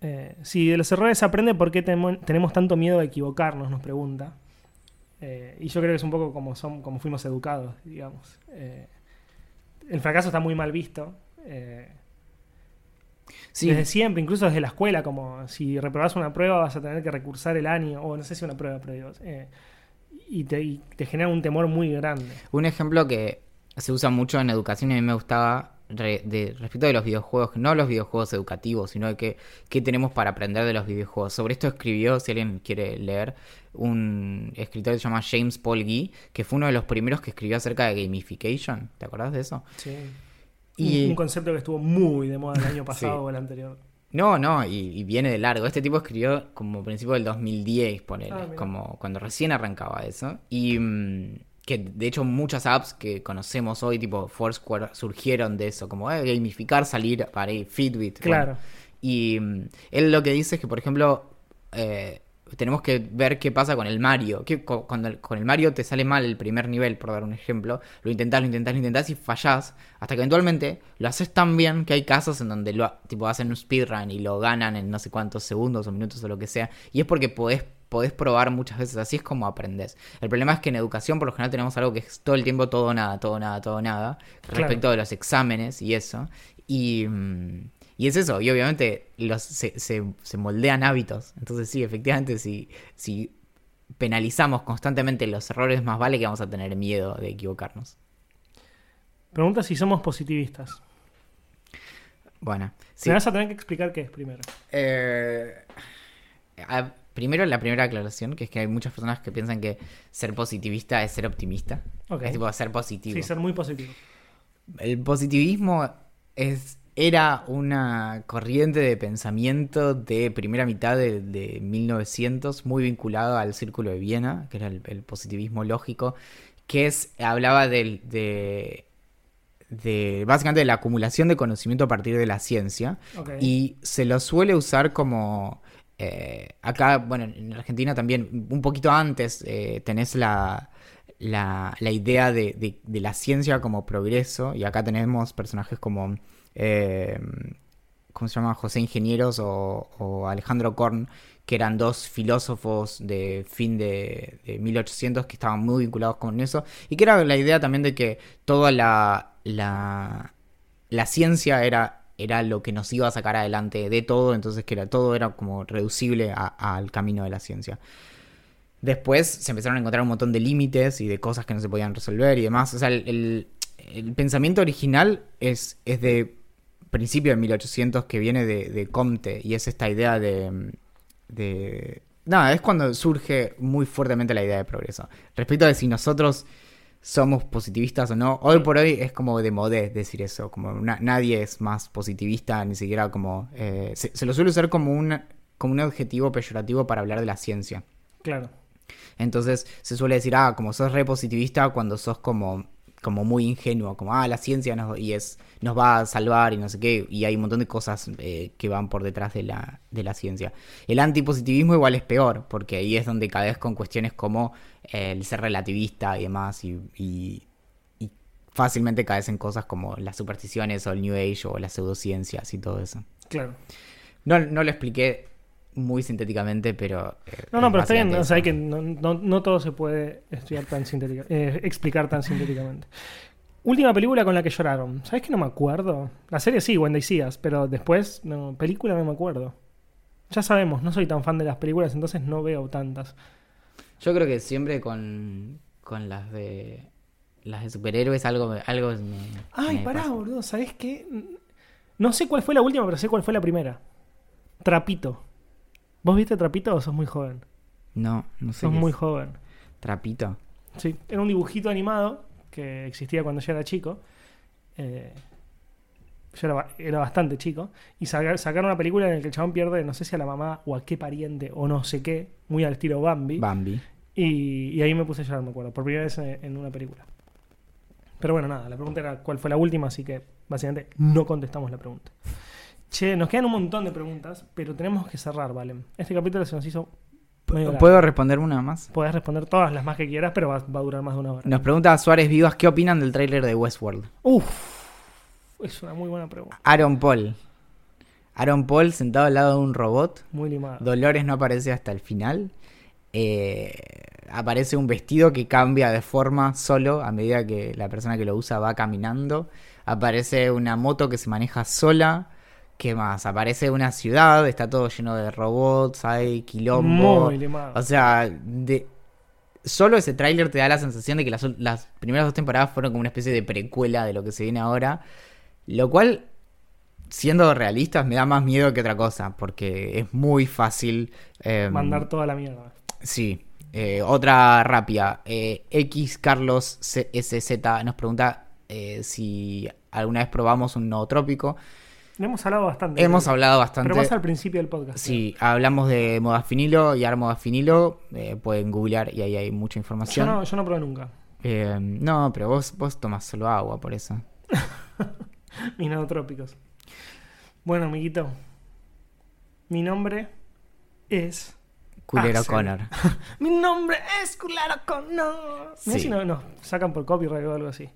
Eh, si de los errores aprende, ¿por qué tenemos tanto miedo de equivocarnos? Nos pregunta. Eh, y yo creo que es un poco como, son, como fuimos educados, digamos. Eh, el fracaso está muy mal visto. eh, Sí, Desde siempre, incluso desde la escuela, como si reprobas una prueba vas a tener que recursar el año, o no sé si una prueba, pero digo, eh, y, te, y te genera un temor muy grande. un ejemplo que se usa mucho en educación y a mí me gustaba re- de, respecto de los videojuegos, no los videojuegos educativos, sino de que, qué tenemos para aprender de los videojuegos. Sobre esto escribió, si alguien quiere leer, un escritor que se llama James Paul Gee, que fue uno de los primeros que escribió acerca de gamification. ¿Te acordás de eso? Sí. Y- Un, concepto que estuvo muy de moda el año [laughs] pasado Sí. o el anterior. No, no, y, y viene de largo. Este tipo escribió como principio del 2010, ponele, Ah, como cuando recién arrancaba eso. Y mm, que de hecho muchas apps que conocemos hoy, tipo Foursquare, surgieron de eso, como eh, gamificar, salir para ir, Fitbit. Claro. bueno. Y mm, él lo que dice es que, por ejemplo, eh, tenemos que ver qué pasa con el Mario. Que cu- cuando el- con el Mario te sale mal el primer nivel, por dar un ejemplo, lo intentás, lo intentás, lo intentás y fallás. Hasta que eventualmente lo haces tan bien que hay casos en donde lo tipo hacen un speedrun y lo ganan en no sé cuántos segundos o minutos o lo que sea. Y es porque podés, podés probar muchas veces. Así es como aprendes. El problema es que en educación por lo general tenemos algo que es todo el tiempo todo nada, todo nada, todo nada. Claro. Respecto de los exámenes y eso. Y, mm, y es eso, y obviamente los, se, se, se moldean hábitos. Entonces sí, efectivamente, si, si penalizamos constantemente los errores, más vale que vamos a tener miedo de equivocarnos. Pregunta si somos positivistas. Bueno, sí. Me vas a tener que explicar qué es primero. Eh, a- primero, la primera aclaración, que es que hay muchas personas que piensan que ser positivista es ser optimista. Es tipo ser positivo. Sí, ser muy positivo. El positivismo es, era una corriente de pensamiento de primera mitad de, de 1900, muy vinculado al Círculo de Viena, que era el, el positivismo lógico, que es, hablaba del- de, de, básicamente de la acumulación de conocimiento a partir de la ciencia, y se lo suele usar como... eh, acá, bueno, en Argentina también, un poquito antes, eh, tenés la, la, idea de, la ciencia como progreso, y acá tenemos personajes como, eh, ¿cómo se llama? José Ingenieros o, o Alejandro Korn, que eran dos filósofos de fin de, de 1800 que estaban muy vinculados con eso, y que era la idea también de que toda la, la, la ciencia era, era lo que nos iba a sacar adelante de todo, entonces que era, todo era como reducible al camino de la ciencia. Después se empezaron a encontrar un montón de límites y de cosas que no se podían resolver y demás. O sea, el, pensamiento original es, es de principio de 1800 que viene de, de Comte y es esta idea de, de... Nada, es cuando surge muy fuertemente la idea de progreso. Respecto de si nosotros somos positivistas o no, hoy por hoy es como de modé decir eso, como na- nadie es más positivista, ni siquiera como... eh, se, se lo suele usar como un, como un adjetivo peyorativo para hablar de la ciencia. Claro. Entonces se suele decir, ah, como sos re positivista cuando sos como como muy ingenuo, como, ah, la ciencia nos, y es, nos va a salvar y no sé qué, y hay un montón de cosas eh, que van por detrás de la, de la ciencia. El antipositivismo igual es peor, porque ahí es donde caes con cuestiones como eh, el ser relativista y demás, y, y, y fácilmente caes en cosas como las supersticiones o el New Age o las pseudociencias y todo eso. Claro. No, no lo expliqué muy sintéticamente, pero... eh, No, no, pero está bien. O sea, hay que no, no- no todo se puede estudiar tan sintética, eh, explicar tan sintéticamente. Última película con la que lloraron. ¿Sabes que no me acuerdo? La serie sí, Wendy Seas, pero después, no, película no me acuerdo. Ya sabemos, no soy tan fan de las películas, entonces no veo tantas. Yo creo que siempre con, con las de las de superhéroes algo, algo me, Ay, me pará, pasa. boludo, ¿sabes qué? No sé cuál fue la última, pero sé cuál fue la primera. Trapito. ¿Vos viste Trapito o sos muy joven? No, no sé. Sos muy es. joven. Trapito. Sí, era un dibujito animado que existía cuando yo era chico. Eh, yo era, ba- era bastante chico. Y saca- sacaron una película en la que el chabón pierde, no sé si a la mamá o a qué pariente o no sé qué, muy al estilo Bambi. Bambi. Y, y ahí me puse a llorar, me acuerdo, por primera vez en, en una película. Pero bueno, nada, la pregunta era cuál fue la última, así que básicamente no contestamos la pregunta. Che, nos quedan un montón de preguntas, pero tenemos que cerrar, ¿vale? Este capítulo se nos hizo... medio largo. ¿Puedo responder una más? Podés responder todas las más que quieras, pero va, va a durar más de una hora. Nos pregunta Suárez Vivas qué opinan del tráiler de Westworld. Uf, es una muy buena pregunta. Aaron Paul. Aaron Paul sentado al lado de un robot. Muy limada. Dolores no aparece hasta el final. Eh, aparece un vestido que cambia de forma solo a medida que la persona que lo usa va caminando. Aparece una moto que se maneja sola. ¿Qué más? Aparece una ciudad, está todo lleno de robots, hay quilombo. Muy limado. O sea, de... solo ese tráiler te da la sensación de que las, primeras dos temporadas fueron como una especie de precuela de lo que se viene ahora. Lo cual, siendo realistas, me da más miedo que otra cosa, porque es muy fácil... eh, Mandar toda la mierda. Sí. Eh, otra rápida. Eh, X Carlos SZ nos pregunta eh, si alguna vez probamos un nootrópico. Hemos hablado bastante. Hemos hablado bastante. Pero más al principio del podcast. Sí, hablamos de modafinilo y armodafinilo. Eh, pueden googlear y ahí hay mucha Yo información. no, yo no probé nunca. Eh, no, pero vos, vos tomás solo agua, por eso. [laughs] Mis neotrópicos. Bueno, amiguito. Mi nombre es. Culero. Connor. [laughs] Mi nombre es Culero Connor. Sí. si no- nos sacan por copyright o algo así.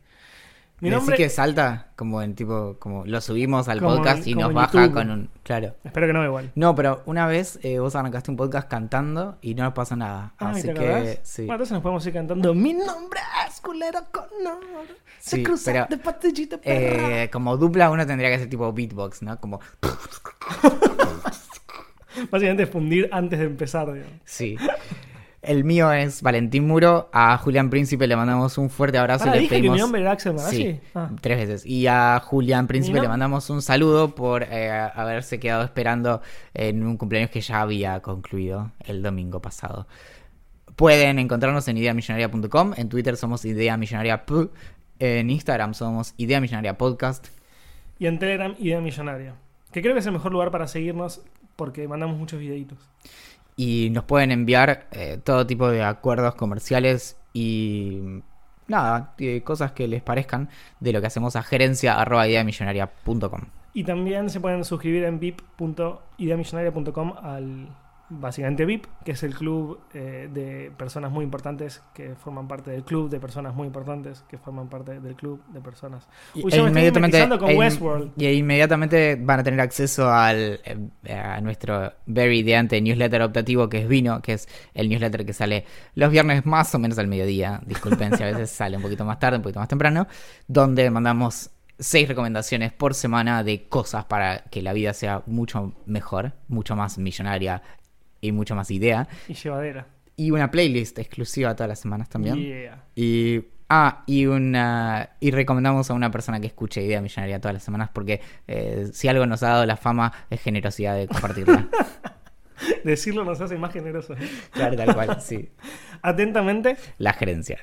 Mi nombre. que salta como en tipo, como lo subimos al Como podcast en- y nos baja YouTube. con un. Claro. Espero que no igual. No, pero una vez eh, vos arrancaste un podcast cantando y no nos pasó nada. Ah, ¿y Así te que sí. Bueno, entonces nos podemos ir cantando. Mi nombre es Culero Connor. Se Sí, cruza pero, de patillita perra. Eh, como dupla uno tendría que ser tipo beatbox, ¿no? Como [laughs] Básicamente fundir antes de empezar. digamos. sí. El mío es Valentín Muro. A Julián Príncipe le mandamos un fuerte abrazo y le dije que pedimos. mi nombre era Axel Magashi. Sí, Ah. tres veces. Y a Julián Príncipe ¿Mi le mandamos un saludo por eh, haberse quedado esperando en un cumpleaños que ya había concluido el domingo pasado. Pueden encontrarnos en ideamillonaria.com. En Twitter somos Idea Millonaria P. En Instagram somos Idea Millonaria Podcast. Y en Telegram, Idea Millonaria. Que creo que es el mejor lugar para seguirnos porque mandamos muchos videitos. Y nos pueden enviar eh, todo tipo de acuerdos comerciales y nada, eh, cosas que les parezcan de lo que hacemos a gerencia.ideamillonaria.com. Y también se pueden suscribir en vip.ideamillonaria.com al básicamente VIP, que es el club eh, de personas muy importantes que forman parte del club, de personas muy importantes que forman parte del club, de personas. Uy, yo me estoy mimetizando con e- Westworld. y inmediatamente van a tener acceso al eh, a nuestro very ideante newsletter optativo que es Vino, que es el newsletter que sale los viernes más o menos al mediodía. Disculpen si a veces [laughs] sale un poquito más tarde, un poquito más temprano, donde mandamos seis recomendaciones por semana de cosas para que la vida sea mucho mejor, mucho más millonaria y mucho más idea. Y llevadera. Y una playlist exclusiva todas las semanas también. Yeah. Y ah, y una y recomendamos a una persona que escuche Idea Millonaria todas las semanas porque eh, si algo nos ha dado la fama es generosidad de compartirla. [laughs] Decirlo nos hace más generosos. claro, tal cual, sí. [laughs] Atentamente, La gerencia.